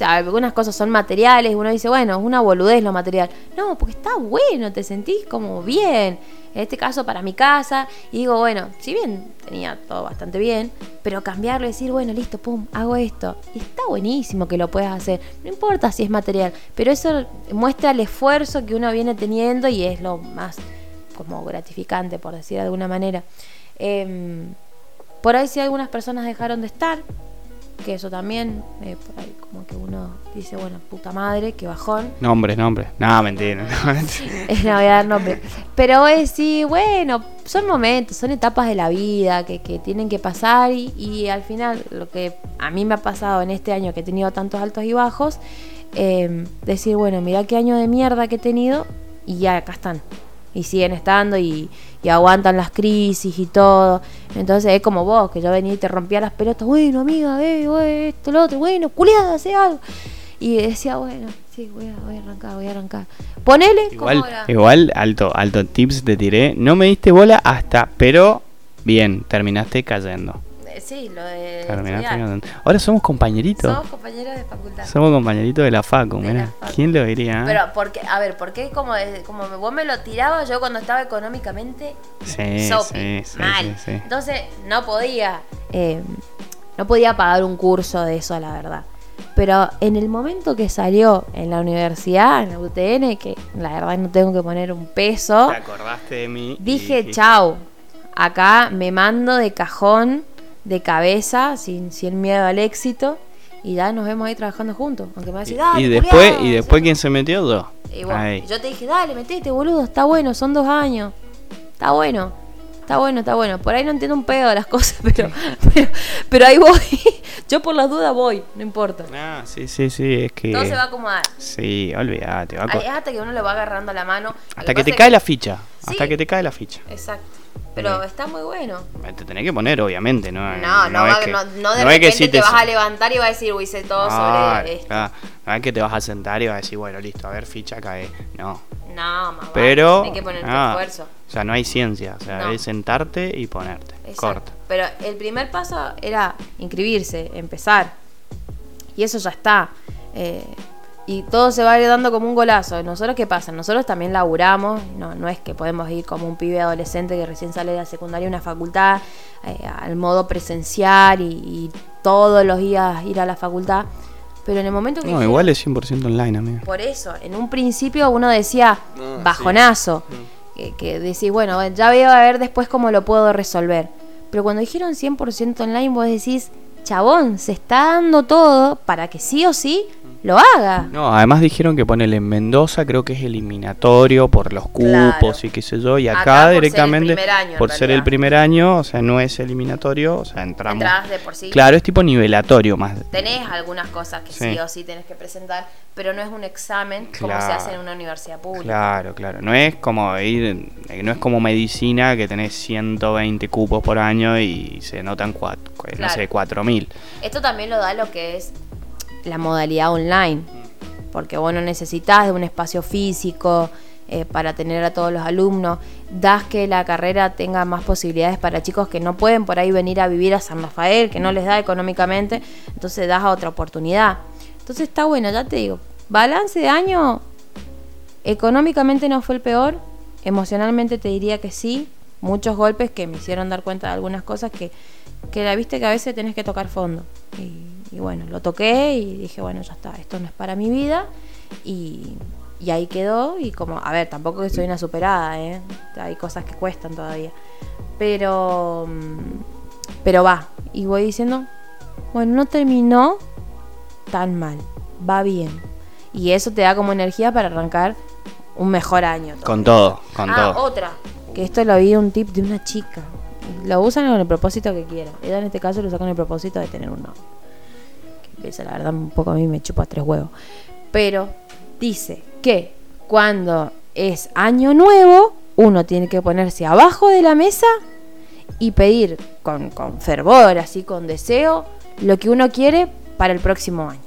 algunas cosas son materiales, uno dice, bueno, es una boludez lo material. No, porque está bueno, te sentís como bien. En este caso para mi casa, y digo, bueno, si bien tenía todo bastante bien, pero cambiarlo y decir, bueno, listo, pum, hago esto. Está buenísimo que lo puedas hacer. No importa si es material, pero eso muestra el esfuerzo que uno viene teniendo y es lo más como gratificante, por decir de alguna manera. Em, por ahí si algunas personas dejaron de estar, que eso también, eh, por ahí como que uno dice, bueno, puta madre, qué bajón. Nombres, nombres. No, mentira. no, mentira. Es [LAUGHS] no voy a dar nombre. Pero vos decís, bueno, son momentos, son etapas de la vida que, que tienen que pasar y, y al final lo que a mí me ha pasado en este año que he tenido tantos altos y bajos, eh, decir, bueno, mira qué año de mierda que he tenido y ya acá están. Y siguen estando y, y aguantan las crisis y todo. Entonces es como vos, que yo venía y te rompía las pelotas, bueno, amiga, eh, eh, esto, lo otro, bueno, culiada, hace algo. Y decía, bueno, sí, voy a, voy a arrancar, voy a arrancar. Ponele, Igual, ¿cómo era? igual, alto, alto tips te tiré. No me diste bola hasta, pero bien, terminaste cayendo. Sí, lo de. Ahora somos compañeritos. Somos compañeros de facultad. Somos compañeritos de la facu, De mirá. la facu. ¿Quién lo diría? eh? Pero, porque, a ver, ¿por qué como, como vos me lo tirabas yo cuando estaba económicamente sí, sope, sí, sí, mal? sí, sí. Entonces, no podía, eh, no podía pagar un curso de eso, la verdad. Pero en el momento que salió en la universidad, en la UTN, que la verdad no tengo que poner un peso, Te acordaste de mí. dije, chau, acá me mando de cajón, de cabeza, sin, sin miedo al éxito, y ya nos vemos ahí trabajando juntos. Aunque me va a Y, decir, dale, y después, culiao", y después quién se metió y Ahí. yo te dije, dale, metete, boludo, está bueno, son dos años. Está bueno, está bueno, está bueno. Por ahí no entiendo un pedo de las cosas, [LAUGHS] pero, pero, pero ahí voy. [LAUGHS] yo por las dudas voy, no importa. Ah, sí, sí, sí, es que. Todo se va a acomodar. Sí, olvídate. va a Es hasta que uno le va agarrando la mano. Hasta que te cae la ficha. Hasta que te cae la ficha. Exacto. Pero está muy bueno. Te tenés que poner, obviamente, ¿no? No, no, es va- que- no, no de no es repente que te, vas a levantar y vas a decir, uy, sé todo Ah, sobre esto. No es que te vas a sentar y vas a decir, bueno, listo, a ver, ficha cae. No. No, más Pero. Hay que poner tu ah, esfuerzo. O sea, no hay ciencia. O sea, No. es sentarte y ponerte. Exacto. Corta. Pero el primer paso era inscribirse, empezar. Y eso ya está. Eh, y todo se va a ir dando como un golazo. ¿Nosotros qué pasa? Nosotros también laburamos. No, no es que podemos ir como un pibe adolescente que recién sale de la secundaria a una facultad eh, al modo presencial y, y todos los días ir a la facultad. Pero en el momento que... No, igual es 100% online, amigo. por eso, en un principio uno decía Ah, bajonazo, que, que decís, bueno, ya veo a ver después cómo lo puedo resolver. Pero cuando dijeron 100% online, vos decís, chabón, se está dando todo para que sí o sí lo haga. No, además dijeron que ponele en Mendoza, creo que es eliminatorio por los cupos Claro. y qué sé yo, y acá, Acá por ser el directamente, primer año, por ser el primer año, o sea, no es eliminatorio, o sea, entramos. De por sí. Claro, es tipo nivelatorio más. Tenés algunas cosas que sí. Sí. o sí tenés que presentar, pero no es un examen como se hace en una universidad pública. Claro, claro. No es como ir, eh, no es como medicina que tenés 120 cupos por año y se notan cuatro, no Claro. sé, 4000. Esto también lo da lo que es la modalidad online, porque vos no necesitas de un espacio físico eh, para tener a todos los alumnos, das que la carrera tenga más posibilidades para chicos que no pueden por ahí venir a vivir a San Rafael, que no les da económicamente, entonces das a otra oportunidad. Entonces está bueno, ya te digo, balance de año, económicamente no fue el peor, emocionalmente te diría que sí, muchos golpes que me hicieron dar cuenta de algunas cosas que, que la viste que a veces tenés que tocar fondo. Y, y bueno, lo toqué y dije, bueno, ya está, esto no es para mi vida. Y, y ahí quedó. Y como, a ver, tampoco que soy una superada, ¿eh? Hay cosas que cuestan todavía. Pero, mm, pero va. Y voy diciendo, bueno, no terminó tan mal, va bien. Y eso te da como energía para arrancar un mejor año. Con todo, con ah, todo. otra. Que esto lo vi un tip de una chica. Lo usan con el propósito que quieran. Ella en este caso lo usa con el propósito de tener un novio. La verdad un poco a mí me chupa tres huevos. Pero dice que cuando es año nuevo, uno tiene que ponerse abajo de la mesa y pedir con, con fervor, así con deseo, lo que uno quiere para el próximo año.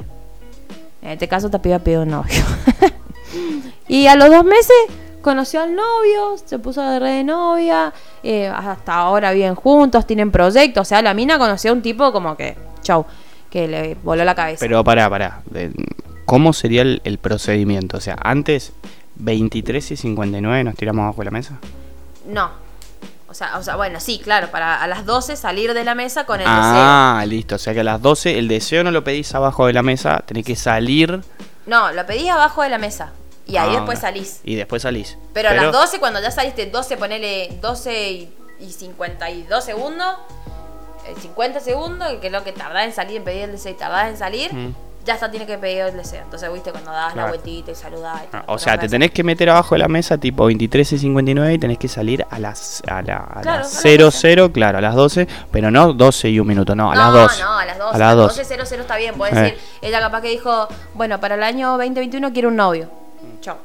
En este caso te pidió un novio. [LAUGHS] y a los dos meses conoció al novio, se puso de red de novia, eh, hasta ahora viven juntos, tienen proyectos. O sea, la mina conoció a un tipo como que, chau, que le voló la cabeza. Pero pará, pará. De- ¿Cómo sería el, el procedimiento? O sea, antes 23 y 59 nos tiramos abajo de la mesa. No. O sea, o sea, bueno, sí, claro, para a las 12 salir de la mesa con el Ah, listo. O sea que a las 12 el deseo no lo pedís abajo de la mesa, tenés que salir. deseo. No, lo pedís abajo de la mesa. Y ahí Ah, después salís. Y después salís. Pero, a las 12, cuando ya saliste 12, ponele 12 y, y 52 segundos, eh, 50 segundos, que es lo que tardás en salir, en pedir el deseo y tardás en salir, Mm. ya está, tiene que pedir el deseo. Entonces, viste, cuando das la Claro. vueltita y saludás. y Ah, O sea, te tenés que meter abajo de la mesa tipo 23 y 59 y tenés que salir a las, a la, a Claro, las a las 00, claro, a las 12, pero no 12 y un minuto, no, a las no, 12. No, a las 12. A las 12. 12.00 está bien. Puedes Eh. decir, ella capaz que dijo, bueno, para el año 2021 quiero un novio. Chao.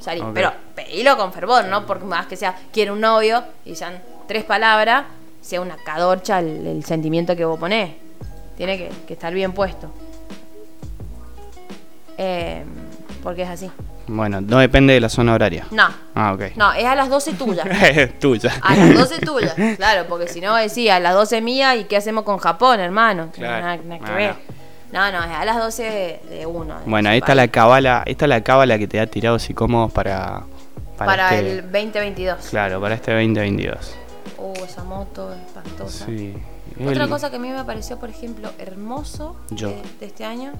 salí. Ok. Pero pedilo con fervor, ¿no? Porque más que sea, quiere un novio y sean tres palabras, sea una cadorcha el, el sentimiento que vos ponés. Tiene que, que estar bien puesto. Eh, porque es así. Bueno, no depende de la zona horaria. No, Ah, ok. no, es a las 12 tuyas. [LAUGHS] Tuya. A las 12 tuyas, claro, porque si no decía a las 12 mía y qué hacemos con Japón, hermano. Claro. Nada, nada que Ah, ver. No, no, es a las 12 de, uno. de Bueno, ahí está país. la cábala, esta es la cábala que te ha tirado psicómodos para para, Para este, el 2022. claro, para este 2022. Uh, esa moto espantosa. Sí. Otra El- cosa que a mí me pareció, por ejemplo, hermoso Yo. De, de este año,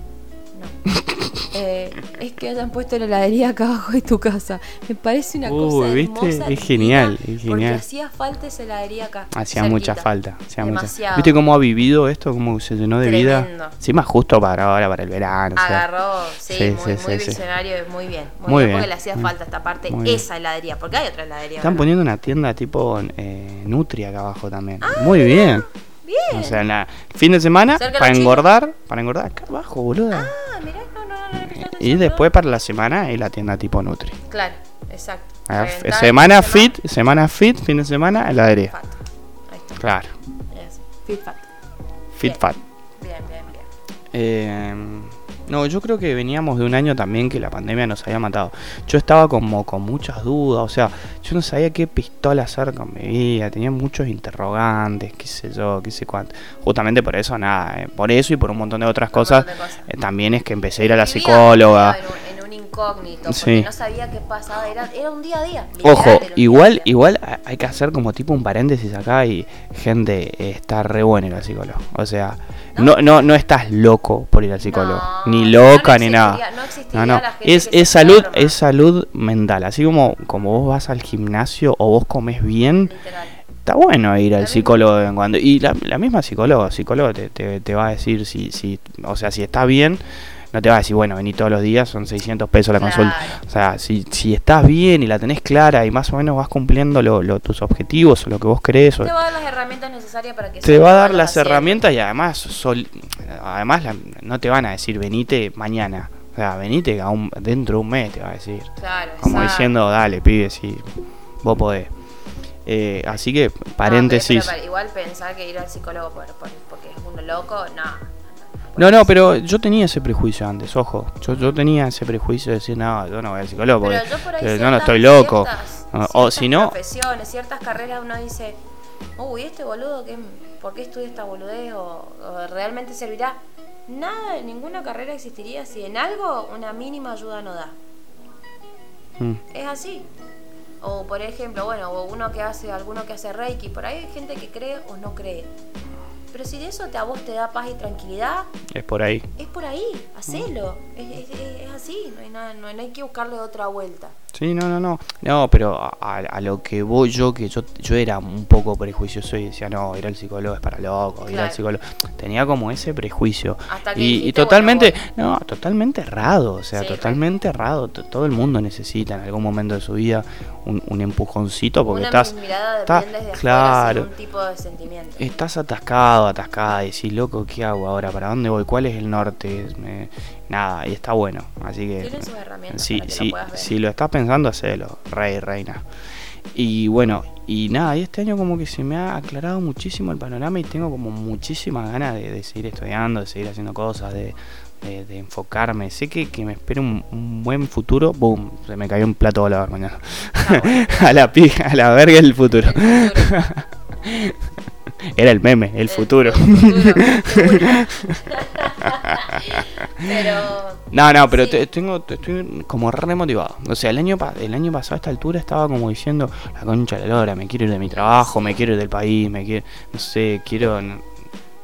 no. [LAUGHS] Eh, es que hayan puesto la heladería acá abajo de tu casa. Me parece una Uy, cosa ¿viste? hermosa. Es genial, es Porque genial. hacía falta esa heladería acá. Hacía mucha falta. hacía mucha- Demasiado. ¿Viste cómo ha vivido esto? ¿Cómo se llenó de Tremendo. vida? Sí, más justo para ahora, para el verano. o sea. Agarró, sí, Sí, muy, sí, muy visionario, muy bien. Muy, Muy bien, bien, porque le hacía falta esta parte, esa heladería. Porque hay otra heladería. Están ¿verdad? poniendo una tienda tipo eh, Nutria acá abajo también. Muy bien. Bien. O sea, en la fin de semana para engordar, para engordar acá abajo, boluda. ah, mirá, no, no, no, le y atención, después para la semana y la tienda tipo Nutri. Claro, exacto. Ah, Reventar semana fit, semana fit, fin de semana heladería. Fat. Ahí está. Claro, Eso. Fit fat. fit Bien. fat. Bien, bien, bien. Eh, no, yo creo que veníamos de un año también que la pandemia nos había matado. Yo estaba como con muchas dudas, o sea, yo no sabía qué pistola hacer con mi vida, tenía muchos interrogantes, qué sé yo, qué sé cuánto. Justamente por eso, nada, eh, por eso y por un montón de otras cosas, montón de cosas. eh, también es que empecé a ir a la psicóloga. Incógnito, porque Sí. no sabía qué pasaba, era, era un día a día. Ojo, igual, día igual ha- hay que hacer como tipo un paréntesis acá y gente eh, está re buena ir al psicólogo. O sea, no, no, no estás loco por ir al psicólogo, No, ni loca ni nada. no No, es, es salud, es salud mental. Así como, como vos vas al gimnasio o vos comes bien, Literal. está bueno ir al psicólogo de vez en cuando. Y la, la misma psicóloga, psicólogo te, te, te va a decir si, si, o sea, si estás bien, no te va a decir, bueno, vení todos los días, son 600 pesos la consulta. Claro. O sea, si, si estás bien y la tenés clara y más o menos vas cumpliendo lo, lo- tus objetivos o lo que vos o- Te va a dar las herramientas necesarias para que te va a dar las herramientas y además, sol- además la- no te van a decir, venite mañana. O sea, venite a un- dentro de un mes, te va a decir. Claro, Como exacto. diciendo, dale, pibe, si vos podés. Eh, así que, No, pero- paréntesis. pero igual pensar que ir al psicólogo por, por- porque es uno loco, no. No, no, pero yo tenía ese prejuicio antes, ojo. Yo, yo tenía ese prejuicio de decir, no, yo no voy al psicólogo porque yo por ahí eh, yo no ciertas- estoy loco. ciertas- o si no, profesiones, ciertas carreras uno dice, uy, este boludo, ¿qué, ¿por qué estudia esta boludez? O, o realmente servirá? Nada, ninguna carrera existiría si en algo una mínima ayuda no da. mm, Es así. O por ejemplo, bueno, uno que hace, alguno que hace Reiki, por ahí hay gente que cree o no cree. Pero si de eso te, a vos te da paz y tranquilidad, es por ahí. es por ahí, hacelo. Es, es- es- es así, no hay, nada, no, no hay que buscarle otra vuelta. Sí, no, no, no. No, pero a, lo que voy yo, que yo, yo era un poco prejuicioso y decía, no, ir al psicólogo es para locos, ir al Claro. psicólogo. Tenía como ese prejuicio. Hasta que Y, y dijiste, totalmente, bueno, no, totalmente errado, o sea, Sí, totalmente errado. Todo el mundo necesita en algún momento de su vida un, un empujoncito porque una estás, mirada está- desde claro. un tipo de sentimiento. estás atascado, atascada y decís, loco, ¿qué hago ahora? ¿Para dónde voy? ¿Cuál es el norte? Me- nada, y está bueno. Así que Tienen sus herramientas sí, para que sí, lo puedas ver. si lo estás pensando, hacelo, rey, reina. Y bueno, y nada, y este año como que se me ha aclarado muchísimo el panorama y tengo como muchísimas ganas de, de seguir estudiando, de seguir haciendo cosas, de, de- de enfocarme. Sé que, que me espera un, un buen futuro. Boom, se me cayó un plato volador mañana. Ah, bueno. [LAUGHS] a la pija, a la verga el futuro. El futuro. [LAUGHS] Era el meme, el, futuro. [LAUGHS] Pero. No, no, pero Sí. te- tengo, te- estoy como re motivado. O sea, el año, el año pasado a esta altura estaba como diciendo, la concha de la lora, me quiero ir de mi trabajo, me quiero ir del país, me quiero, no sé, quiero,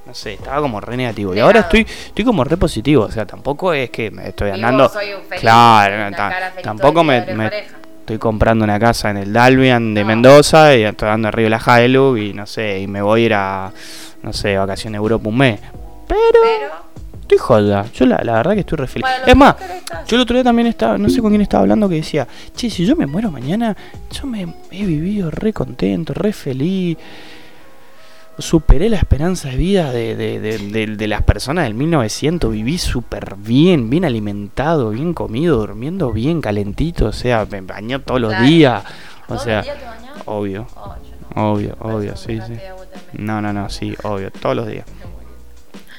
no, sé, estaba como re negativo. Y ahora estoy, estoy como re positivo, o sea, tampoco es que me estoy andando, soy un feliz, claro, ta- tampoco me, me- estoy comprando una casa en el Dalvian de No. Mendoza y estoy dando arriba la Hilux y no sé, y me voy a ir a, no sé, vacaciones a Europa un mes. Pero... Pero. Estoy joda. Yo la, la verdad que estoy re feliz. Es más, yo el otro día también estaba, no sé con quién estaba hablando, que decía, che, si yo me muero mañana, yo me he vivido re contento, re feliz. Superé la esperanza de vida de, de, de, las personas del 1900. Viví súper bien, bien alimentado, bien comido, durmiendo bien calentito. O sea, me bañó todos los Claro. días. O ¿Todos sea, los días te obvio, Oh, no. obvio, Por obvio, sí, sí. No, no, no, sí, obvio, todos los días.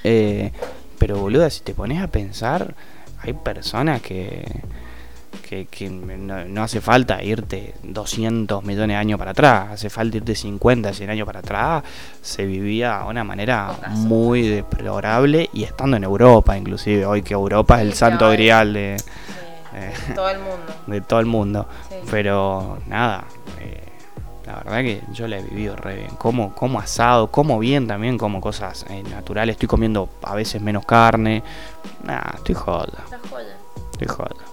Eh, pero boluda, si te pones a pensar, hay personas que, que, que no, no hace falta irte 200 millones de años para atrás, hace falta irte 50, 100 años para atrás, se vivía de una manera muy deplorable y estando en Europa inclusive, hoy que Europa es el santo hoy- grial de, Eh. todo el mundo. [LAUGHS] de todo el mundo. Sí. Pero nada, eh, la verdad que yo la he vivido re bien. Como, como asado, como bien también, como cosas eh, naturales. Estoy comiendo a veces menos carne. Nada, estoy joda,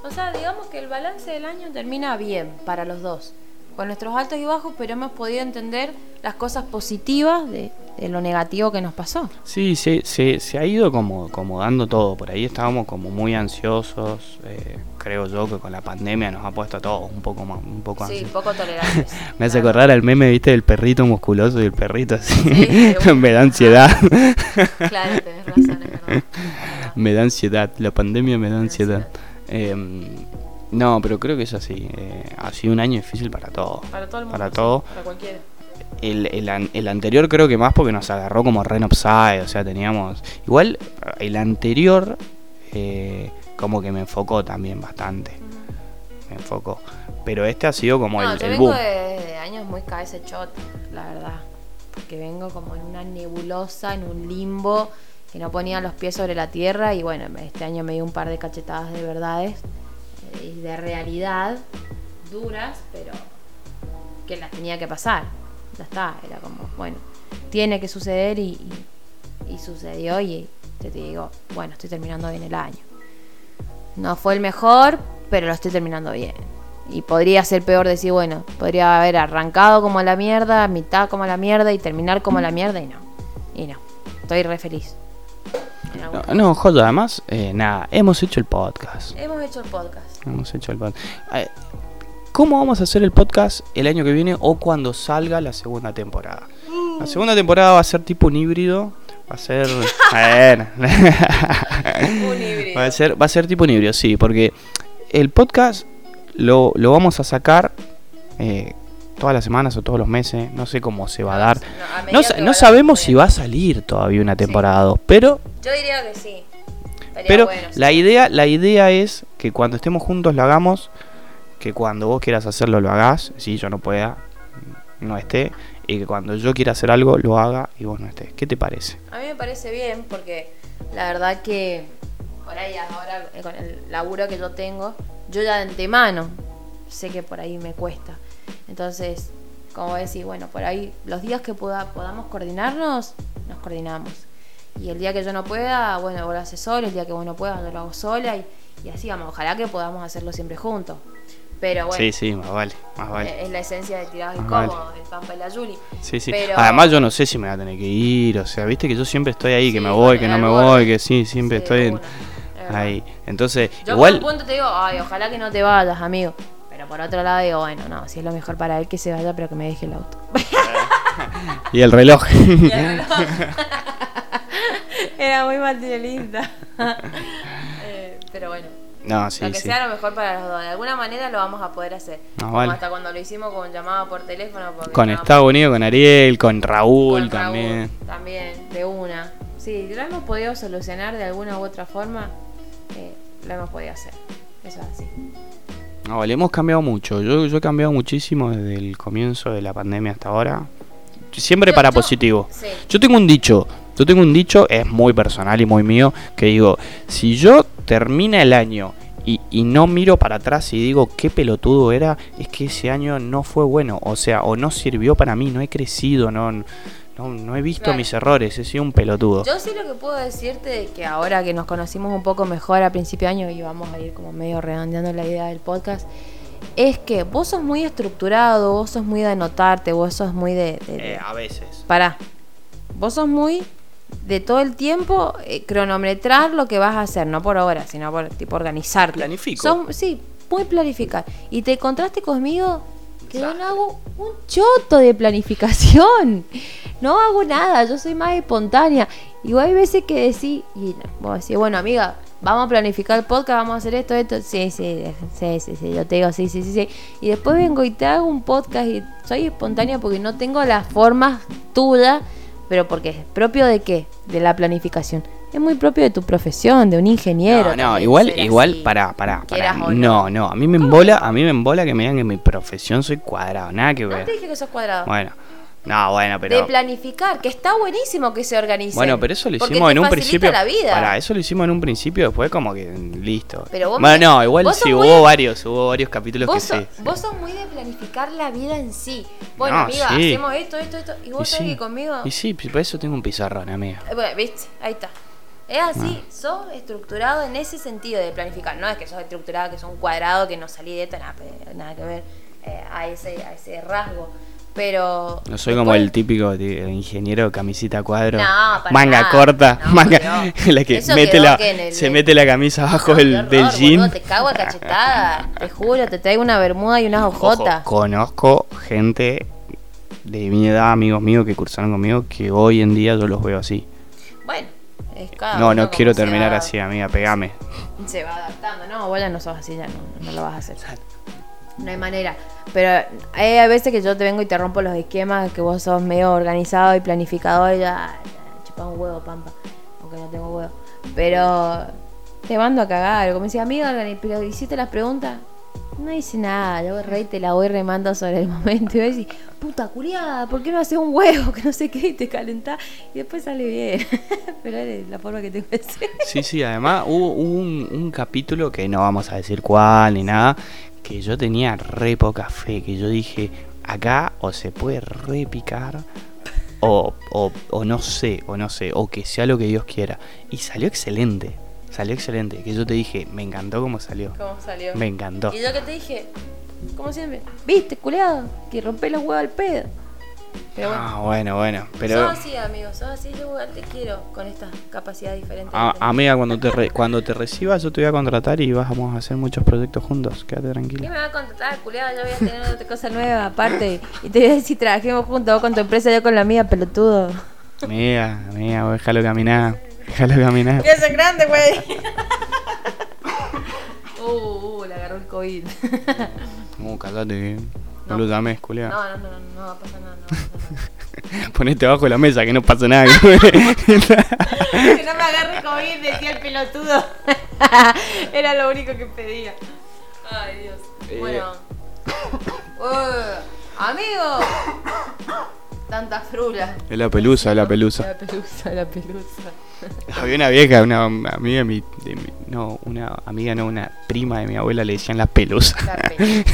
O sea, digamos que el balance del año termina bien para los dos. Con nuestros altos y bajos, pero hemos podido entender las cosas positivas de, de lo negativo que nos pasó. Sí, se, se, se ha ido como, como dando todo. Por ahí estábamos como muy ansiosos. eh, creo yo que con la pandemia nos ha puesto a todos un poco más, un poco Sí, ansiosos. poco tolerantes. [LAUGHS] Me hace Claro. acordar al meme, viste, del perrito musculoso y el perrito así. Sí, [LAUGHS] Me da ansiedad. [LAUGHS] Claro, tenés razón, es verdad. me da ansiedad. La pandemia me da da ansiedad. ansiedad. Em, no, pero creo que es así. eh, ha sido un año difícil para todos. Para todo el mundo. Para todo. Para cualquiera. El, el, el anterior creo que más porque nos agarró como Ren Upside. O sea, teníamos. Igual el anterior eh, como que me enfocó también bastante. Me enfocó. Pero este ha sido como no, el, yo el vengo boom. de, de años muy cabeza chota, la verdad. Porque vengo como en una nebulosa, en un limbo, que no ponía los pies sobre la tierra. Y bueno, este año me dio un par de cachetadas de verdades eh, y de realidad duras, pero que las tenía que pasar. Ya está, era como, bueno, tiene que suceder y, y- sucedió. Y yo te digo, bueno, estoy terminando bien el año. No fue el mejor, pero lo estoy terminando bien. Y podría ser peor decir, bueno, podría haber arrancado como la mierda, mitad como la mierda y terminar como la mierda y no. Y no. Estoy re feliz. No, no, joder, además, eh, nada, hemos hecho el podcast. Hemos hecho el podcast. Hemos hecho el podcast. Eh, ¿Cómo vamos a hacer el podcast el año que viene o cuando salga la segunda temporada? La segunda temporada va a ser tipo un híbrido. Va a ser. [LAUGHS] Un híbrido. va, a ser, va a ser tipo un híbrido, sí, porque el podcast lo, lo vamos a sacar eh, todas las semanas o todos los meses. No sé cómo se va a dar. No, No, no sabemos si pudiendo. va a salir todavía una temporada 2, pero Yo diría que sí. Estaría pero bueno, sí. la idea, la idea es que cuando estemos juntos lo hagamos, que cuando vos quieras hacerlo lo hagas, si yo no pueda, no esté, y que cuando yo quiera hacer algo lo haga y vos no estés. ¿Qué te parece? A mí me parece bien porque la verdad que por ahí ahora eh, con el laburo que yo tengo, yo ya de antemano sé que por ahí me cuesta. Entonces, como decir, bueno, por ahí los días que poda- podamos coordinarnos, nos coordinamos. Y el día que yo no pueda, bueno, vos lo haces solo, el día que vos no puedas, yo lo hago sola y, y así vamos. Ojalá que podamos hacerlo siempre juntos. Pero bueno, Sí, sí, más vale, más vale. es la esencia de tirados incómodos, el Pampa y la Juli. Sí, sí. pero- Además yo no sé si me va a tener que ir, o sea, viste que yo siempre estoy ahí, que me voy, que no me voy, que sí, siempre Sí, estoy en- ahí. Entonces, Yo igual... por un punto te digo, ay, ojalá que no te vayas, amigo. Por otro lado digo, bueno, no, si es lo mejor para él que se vaya, pero que me deje el auto. [LAUGHS] Y el [LAUGHS] [LAUGHS] reloj. Era muy materialista. Eh, pero bueno, no, sí, lo que sí. sea lo mejor para los dos. De alguna manera lo vamos a poder hacer. Ah, Como vale. hasta cuando lo hicimos con llamada por teléfono. Con Estados Unidos, con Ariel, con Raúl con Raúl también. También, de una. Sí, lo hemos podido solucionar de alguna u otra forma. eh, lo hemos podido hacer. Eso es así. No, vale, hemos cambiado mucho. Yo, yo he cambiado muchísimo desde el comienzo de la pandemia hasta ahora. Siempre Yo- para yo- positivo. Sí. Yo tengo un dicho, yo tengo un dicho, es muy personal y muy mío, que digo, si yo termina el año y, y no miro para atrás y digo qué pelotudo era, es que ese año no fue bueno, o sea, o no sirvió para mí, no he crecido, no, no, no he visto Claro. mis errores, he sido un pelotudo. Yo sí lo que puedo decirte de que ahora que nos conocimos un poco mejor a principio de año y vamos a ir como medio redondeando la idea del podcast, es que vos sos muy estructurado, vos sos muy de anotarte, vos sos muy de... de- de- Eh, a veces. Pará, vos sos muy de todo el tiempo eh, cronometrar lo que vas a hacer, no por hora, sino por tipo organizarte. Planifico. Sos- sí, muy planificar. Y te encontraste conmigo que yo no hago un choto de planificación. no hago nada, yo soy más espontánea. Y hay veces que decís, y vos decís, bueno, amiga, vamos a planificar el podcast, vamos a hacer esto, esto. Sí, sí, sí, sí, sí, yo te digo, sí, sí, sí, sí. Y después vengo y te hago un podcast y soy espontánea porque no tengo las formas tuyas, pero porque es propio de qué? De la planificación. Es muy propio de tu profesión, de un ingeniero. No, no, igual, igual, así. para, para, Quieras o No, no, a mí me embola, a mí me embola que me digan que mi profesión soy cuadrado, nada que No ver. te dije que sos cuadrado. Bueno, no, bueno, de pero. planificar, que está buenísimo que se organice. Bueno, pero eso lo hicimos en un principio. la vida. Para, eso lo hicimos en un principio, después como que mm, listo. Pero vos bueno, no, igual vos sí hubo varios, hubo varios capítulos que Vos, sí. vos sos muy de planificar la vida en sí. Bueno, No, amiga, sí. hacemos esto, esto, esto. Y vos Y sabés sí, que conmigo. Y sí, por eso tengo un pizarrón, amiga. Bueno, viste, ahí está. Es así, Ah. sos estructurado en ese sentido de planificar. No es que sos estructurado, que sos un cuadrado, que no salí de esto, nada, nada que ver eh, a, ese, a ese rasgo. Pero. No soy como el típico de- ingeniero camisita cuadro, No, manga nada. corta, No, manga, [LAUGHS] la que Eso mete la, el- se mete la camisa abajo No, del, qué horror, del jean. boludo, te cago a cachetada. te juro, te traigo una bermuda y unas Ojo, hojotas. conozco gente de mi edad, amigos míos que cursaron conmigo, que hoy en día yo los veo así. Bueno, es cada no, no quiero terminar va- así, amiga, pegame. Se va adaptando. No, vos ya no sos así, ya no, no lo vas a hacer. No hay manera. Pero hay a veces que yo te vengo y te rompo los esquemas, que vos sos medio organizado y planificador y ya, ya chupa un huevo, pampa. Aunque no tengo huevo. Pero te mando a cagar. Como decía, amiga, pero hiciste las preguntas. No hice nada, yo rey te la voy remando sobre el [LAUGHS] momento y voy a decir, puta culiada, ¿por qué no haces un huevo? Que no sé qué, y te calentás y después sale bien. [LAUGHS] Pero es la forma que tengo de ser. Sí, sí, además hubo, un capítulo que no vamos a decir cuál ni nada, que yo tenía re poca fe, que yo dije, acá o se puede repicar, o, o, o no sé, o no sé, o que sea lo que Dios quiera. Y salió excelente, salió excelente, que yo te dije, me encantó cómo salió. ¿Cómo salió? Me encantó. Y yo que te dije, como siempre, viste, culeado, que rompe los huevos al pedo. Pero bueno, Ah, bueno, bueno, pero... sos así, amigo, sos así, yo te quiero con estas capacidades diferentes. Ah, amiga, cuando te, re- cuando te recibas yo te voy a contratar y vamos a hacer muchos proyectos juntos, quédate ¿Qué tranquila. me va a contratar, culeado? Yo voy a tener otra cosa nueva aparte. Y te voy a decir, trabajemos juntos, vos con tu empresa, yo con la mía, pelotudo. Amiga, amiga, vos déjalo caminar, déjalo caminar. ¡Que es grande, güey! [LAUGHS] uh, uh, le agarró el COVID. [LAUGHS] Uh, callate, no, No. lo llames, culea. no, no, no, no, no va a pasar nada, no va a pasar nada. [LAUGHS] Ponete abajo de la mesa que no pasa nada. Que no me agarre COVID, decía el pelotudo. Era lo único que pedía. Ay, Dios. Eh. Bueno. [COUGHS] Uh, amigo. Tanta frula. es la pelusa, es la pelusa. La pelusa, la pelusa. [LAUGHS] Había una vieja, una amiga de mi, de mi- no, una amiga, no, una prima de mi abuela le decían la pelusa. La [LAUGHS] pe-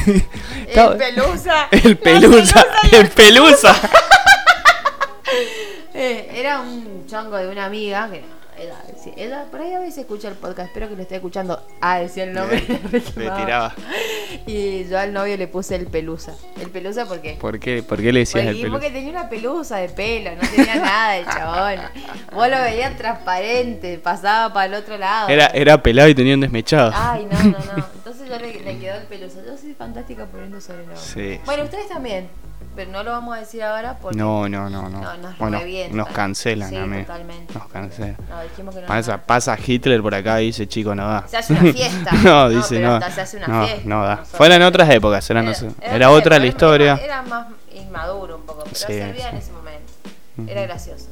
Estaba- El pelusa. [LAUGHS] El pelusa, el pelusa. Eh, era un chongo de una amiga que sí, ella por ahí a veces escucha el podcast, espero que lo esté escuchando. Ah, decía el nombre. Le [LAUGHS] tiraba. Y yo al novio le puse el pelusa. El pelusa porque ¿Por qué? ¿Por qué le decías Porque, el pelusa? porque tenía una pelusa de pelo, no tenía nada el chabón. Vos lo veías transparente, pasaba para el otro lado. Era, era pelado y tenía un desmechado. Ay, no, no, no. [LAUGHS] Entonces yo le, le quedó el pelusa. Yo soy fantástica poniendo sobrenombre. Sí, Bueno, ustedes también. Pero no lo vamos a decir ahora porque. No, no, no, no. No, nos Bueno, nos cancelan, Sí, amigo. totalmente. Nos cancelan. No, dijimos que no. Pasa, pasa Hitler por acá y dice, chico, no da. Se hace una fiesta. [LAUGHS] no, dice, no. se hace una no, fiesta. no da. Fueron otras épocas, era, otra la historia. Era más inmaduro un poco, pero Sí, servía en ese momento. Era gracioso.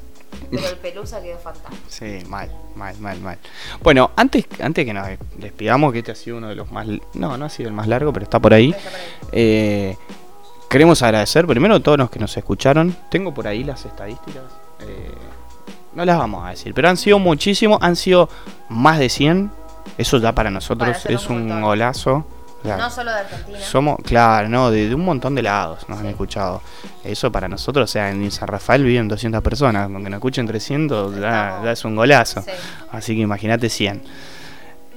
Pero el pelusa quedó fantástico. Sí, mal, mal, mal, mal. Bueno, antes, antes que nos despidamos, que este ha sido uno de los más... No, no ha sido el más largo, pero está por ahí. Está por ahí. Eh, queremos agradecer primero a todos los que nos escucharon. Tengo por ahí las estadísticas. eh, no las vamos a decir, pero han sido muchísimos. Han sido más de 100. Eso ya para nosotros Para es un golazo. No solo de Argentina. somos, claro, no, de, de un montón de lados nos han escuchado. Eso para nosotros, o sea, en San Rafael viven 200 personas, aunque nos escuchen 300, ya, ya es un golazo. Sí. Así que imagínate 100.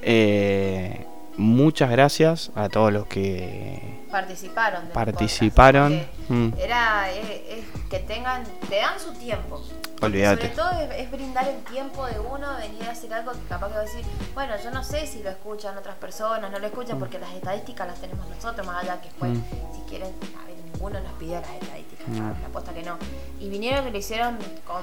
Eh, muchas gracias a todos los que participaron del participaron. Mm, Era es, es que tengan, te dan su tiempo. Olvídate. Sobre todo es, es brindar el tiempo de uno, venir a hacer algo que capaz que va a decir, bueno, yo no sé si lo escuchan otras personas, no lo escuchan porque las estadísticas las tenemos nosotros, más allá que después, Mm. si quieren, a ver, ninguno nos pidió las estadísticas, No. la apuesta que no. Y vinieron y lo hicieron con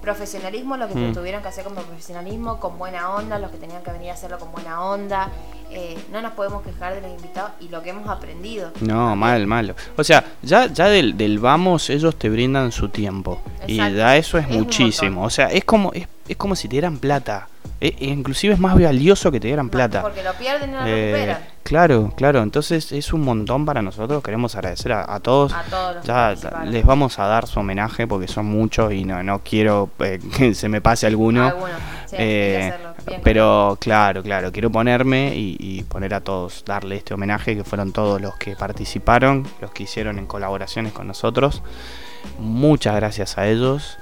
profesionalismo, lo que Mm. tuvieron que hacer con profesionalismo, con buena onda, los que tenían que venir a hacerlo con buena onda. Eh, no nos podemos quejar de los invitados y lo que hemos aprendido. No, mal, malo. O sea, ya, ya del, del vamos, ellos te brindan su tiempo. Y ya eso es, muchísimo. O sea, es como, es, es como si te dieran plata. E- e inclusive es más valioso que te dieran plata. Porque lo pierden y no lo Eh, recuperan. claro, claro. Entonces es un montón para nosotros. Queremos agradecer a, a todos. A todos los Ya les vamos a dar su homenaje porque son muchos y no, no quiero eh, [LAUGHS] que se me pase alguno. Sí, pero claro, claro, quiero ponerme y, y poner a todos, darle este homenaje que fueron todos los que participaron, los que hicieron en colaboraciones con nosotros. Muchas gracias a ellos.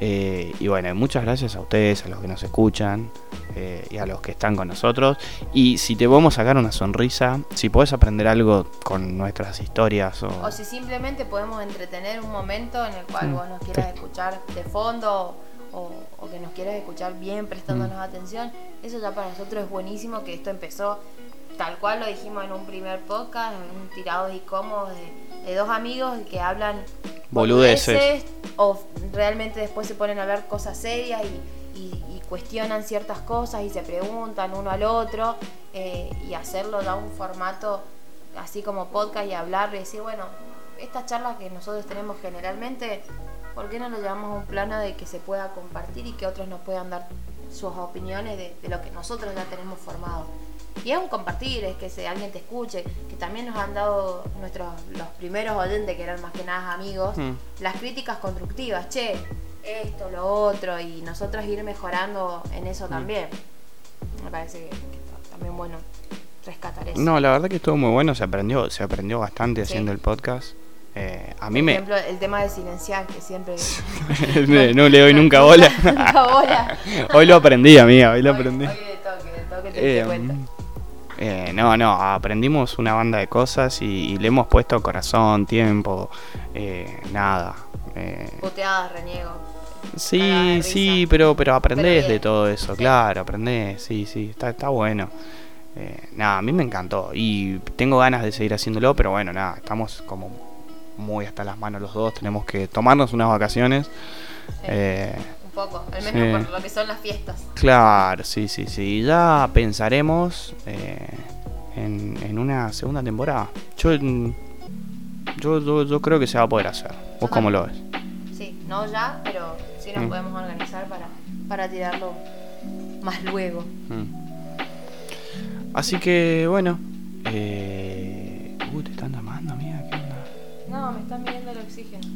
eh, y bueno, muchas gracias a ustedes, a los que nos escuchan eh, y a los que están con nosotros. Y si te podemos sacar una sonrisa, si podés aprender algo con nuestras historias o, O si simplemente podemos entretener un momento en el cual Mm, vos nos quieras escuchar de fondo o, o que nos quieras escuchar bien prestándonos Mm. atención, eso ya para nosotros es buenísimo que esto empezó tal cual lo dijimos en un primer podcast, en un tirados y cómodos de, de dos amigos que hablan Boludeces. o realmente después se ponen a hablar cosas serias y, y- y cuestionan ciertas cosas y se preguntan uno al otro eh, y hacerlo da un formato así como podcast y hablar y decir, bueno, estas charlas que nosotros tenemos generalmente, ¿por qué no lo llevamos a un plano de que se pueda compartir y que otros nos puedan dar sus opiniones de, de lo que nosotros ya tenemos formado? Y es un compartir, es que se, alguien te escuche, que también nos han dado nuestros los primeros oyentes, que eran más que nada amigos, Mm. las críticas constructivas, che, esto, lo otro, y nosotros ir mejorando en Mm. eso también. Me parece que, que está también bueno rescatar eso. No, la verdad que estuvo muy bueno, se aprendió, se aprendió bastante Sí. haciendo el podcast. Eh, a mí Por me... ejemplo, el tema de silenciar, que siempre... [LAUGHS] no le doy nunca bola. [LAUGHS] Nunca bola. hoy lo aprendí, amiga, hoy lo Hoy- aprendí. Hoy de toque, de toque te Eh, cuenta. eh, no, no, aprendimos una banda de cosas y, y le hemos puesto corazón, tiempo, eh, nada. eh, Puteadas, reniego. Sí, sí, pero, pero aprendés de todo eso, Sí. claro, aprendés, sí, sí, está, está bueno. Eh, nada, a mí me encantó y tengo ganas de seguir haciéndolo, pero bueno, nada, estamos como muy hasta las manos los dos, tenemos que tomarnos unas vacaciones. Eh, un poco, al menos sí. por lo que son las fiestas. Claro, sí, sí, sí. Ya pensaremos eh, en, en una segunda temporada. Yo, mm, yo, yo, yo creo que se va a poder hacer. ¿Vos cómo lo ves? Sí, no ya, pero sí nos Mm. podemos organizar para, para tirarlo más luego. Mm. Así que, bueno. Eh... Uh, te están llamando, amiga. ¿Qué onda? No, me están midiendo el oxígeno.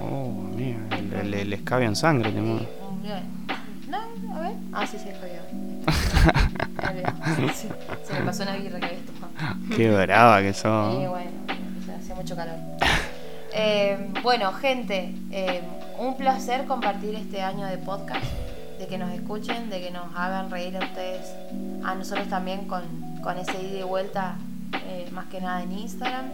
Oh, amiga. Le, le, le escabian sangre. te. No, a ver. Ah, sí, sí, es jodido. [LAUGHS] Sí, se me pasó una birra que había tomado. Qué brava que Y sos. bueno, ya hacía mucho calor. Eh, bueno, gente, eh, un placer compartir este año de podcast, de que nos escuchen, de que nos hagan reír a ustedes, a nosotros también con, con ese ida y vuelta, eh, más que nada en Instagram.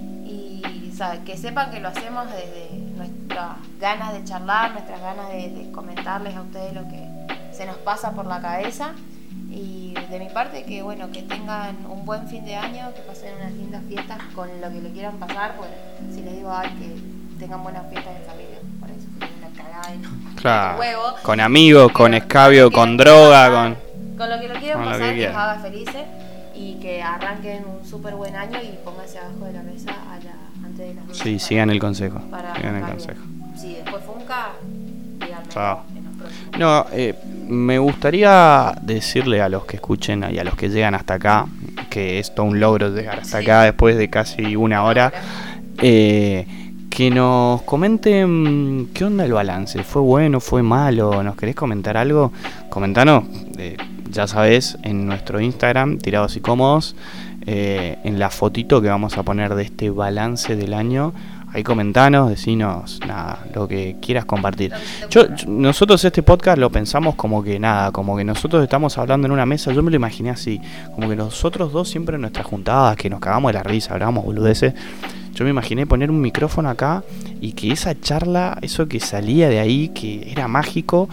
Y sabe, que sepan que lo hacemos desde nuestras ganas de charlar, nuestras ganas de, de comentarles a ustedes lo que se nos pasa por la cabeza. Y de mi parte, que bueno, que tengan un buen fin de año, que pasen unas lindas fiestas con lo que le quieran pasar. Bueno, si les digo, ay, que tengan buenas fiestas en familia, por eso una cagada y no. Claro. huevo. Con amigos, con escabio, lo con droga, pasar, con. Con lo que lo quieran lo que pasar, que, los haga felices y que arranquen un súper buen año y pónganse abajo de la mesa allá, antes de las Sí, para- sigan el consejo. para Sigan el consejo. Si después funca, Chao. en los próximos. No, eh, me gustaría decirle a los que escuchen y a los que llegan hasta acá, que es todo un logro llegar hasta Sí. acá después de casi una hora, eh, que nos comenten qué onda el balance. ¿Fue bueno? ¿Fue malo? ¿Nos querés comentar algo? Comentanos, eh, ya sabes, en nuestro Instagram, tirados y cómodos, eh, en la fotito que vamos a poner de este balance del año. Ahí comentanos, decinos nada, lo que quieras compartir. Yo- nosotros este podcast lo pensamos como que nada, como que nosotros estamos hablando en una mesa, yo me lo imaginé así, como que nosotros dos siempre en nuestras juntadas, que nos cagamos de la risa, hablábamos boludeces, yo me imaginé poner un micrófono acá y que esa charla, eso que salía de ahí, que era mágico,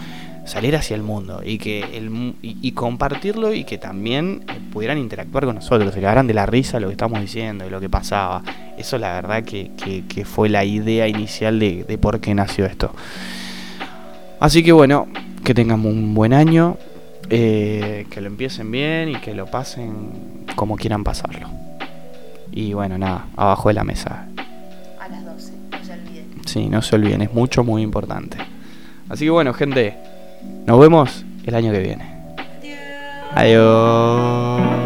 salir hacia el mundo y que el, y, compartirlo y que también eh, pudieran interactuar con nosotros, se quedaran de la risa lo que estamos diciendo y lo que pasaba. Eso la verdad que, que, fue la idea inicial de, de, por qué nació esto. Así que bueno, que tengan un buen año, eh, que lo empiecen bien y que lo pasen como quieran pasarlo. Y bueno, nada, abajo de la mesa. A las 12, no se olviden. Sí, no se olviden, es mucho, muy importante. Así que bueno, gente, nos vemos el año que viene. Adiós.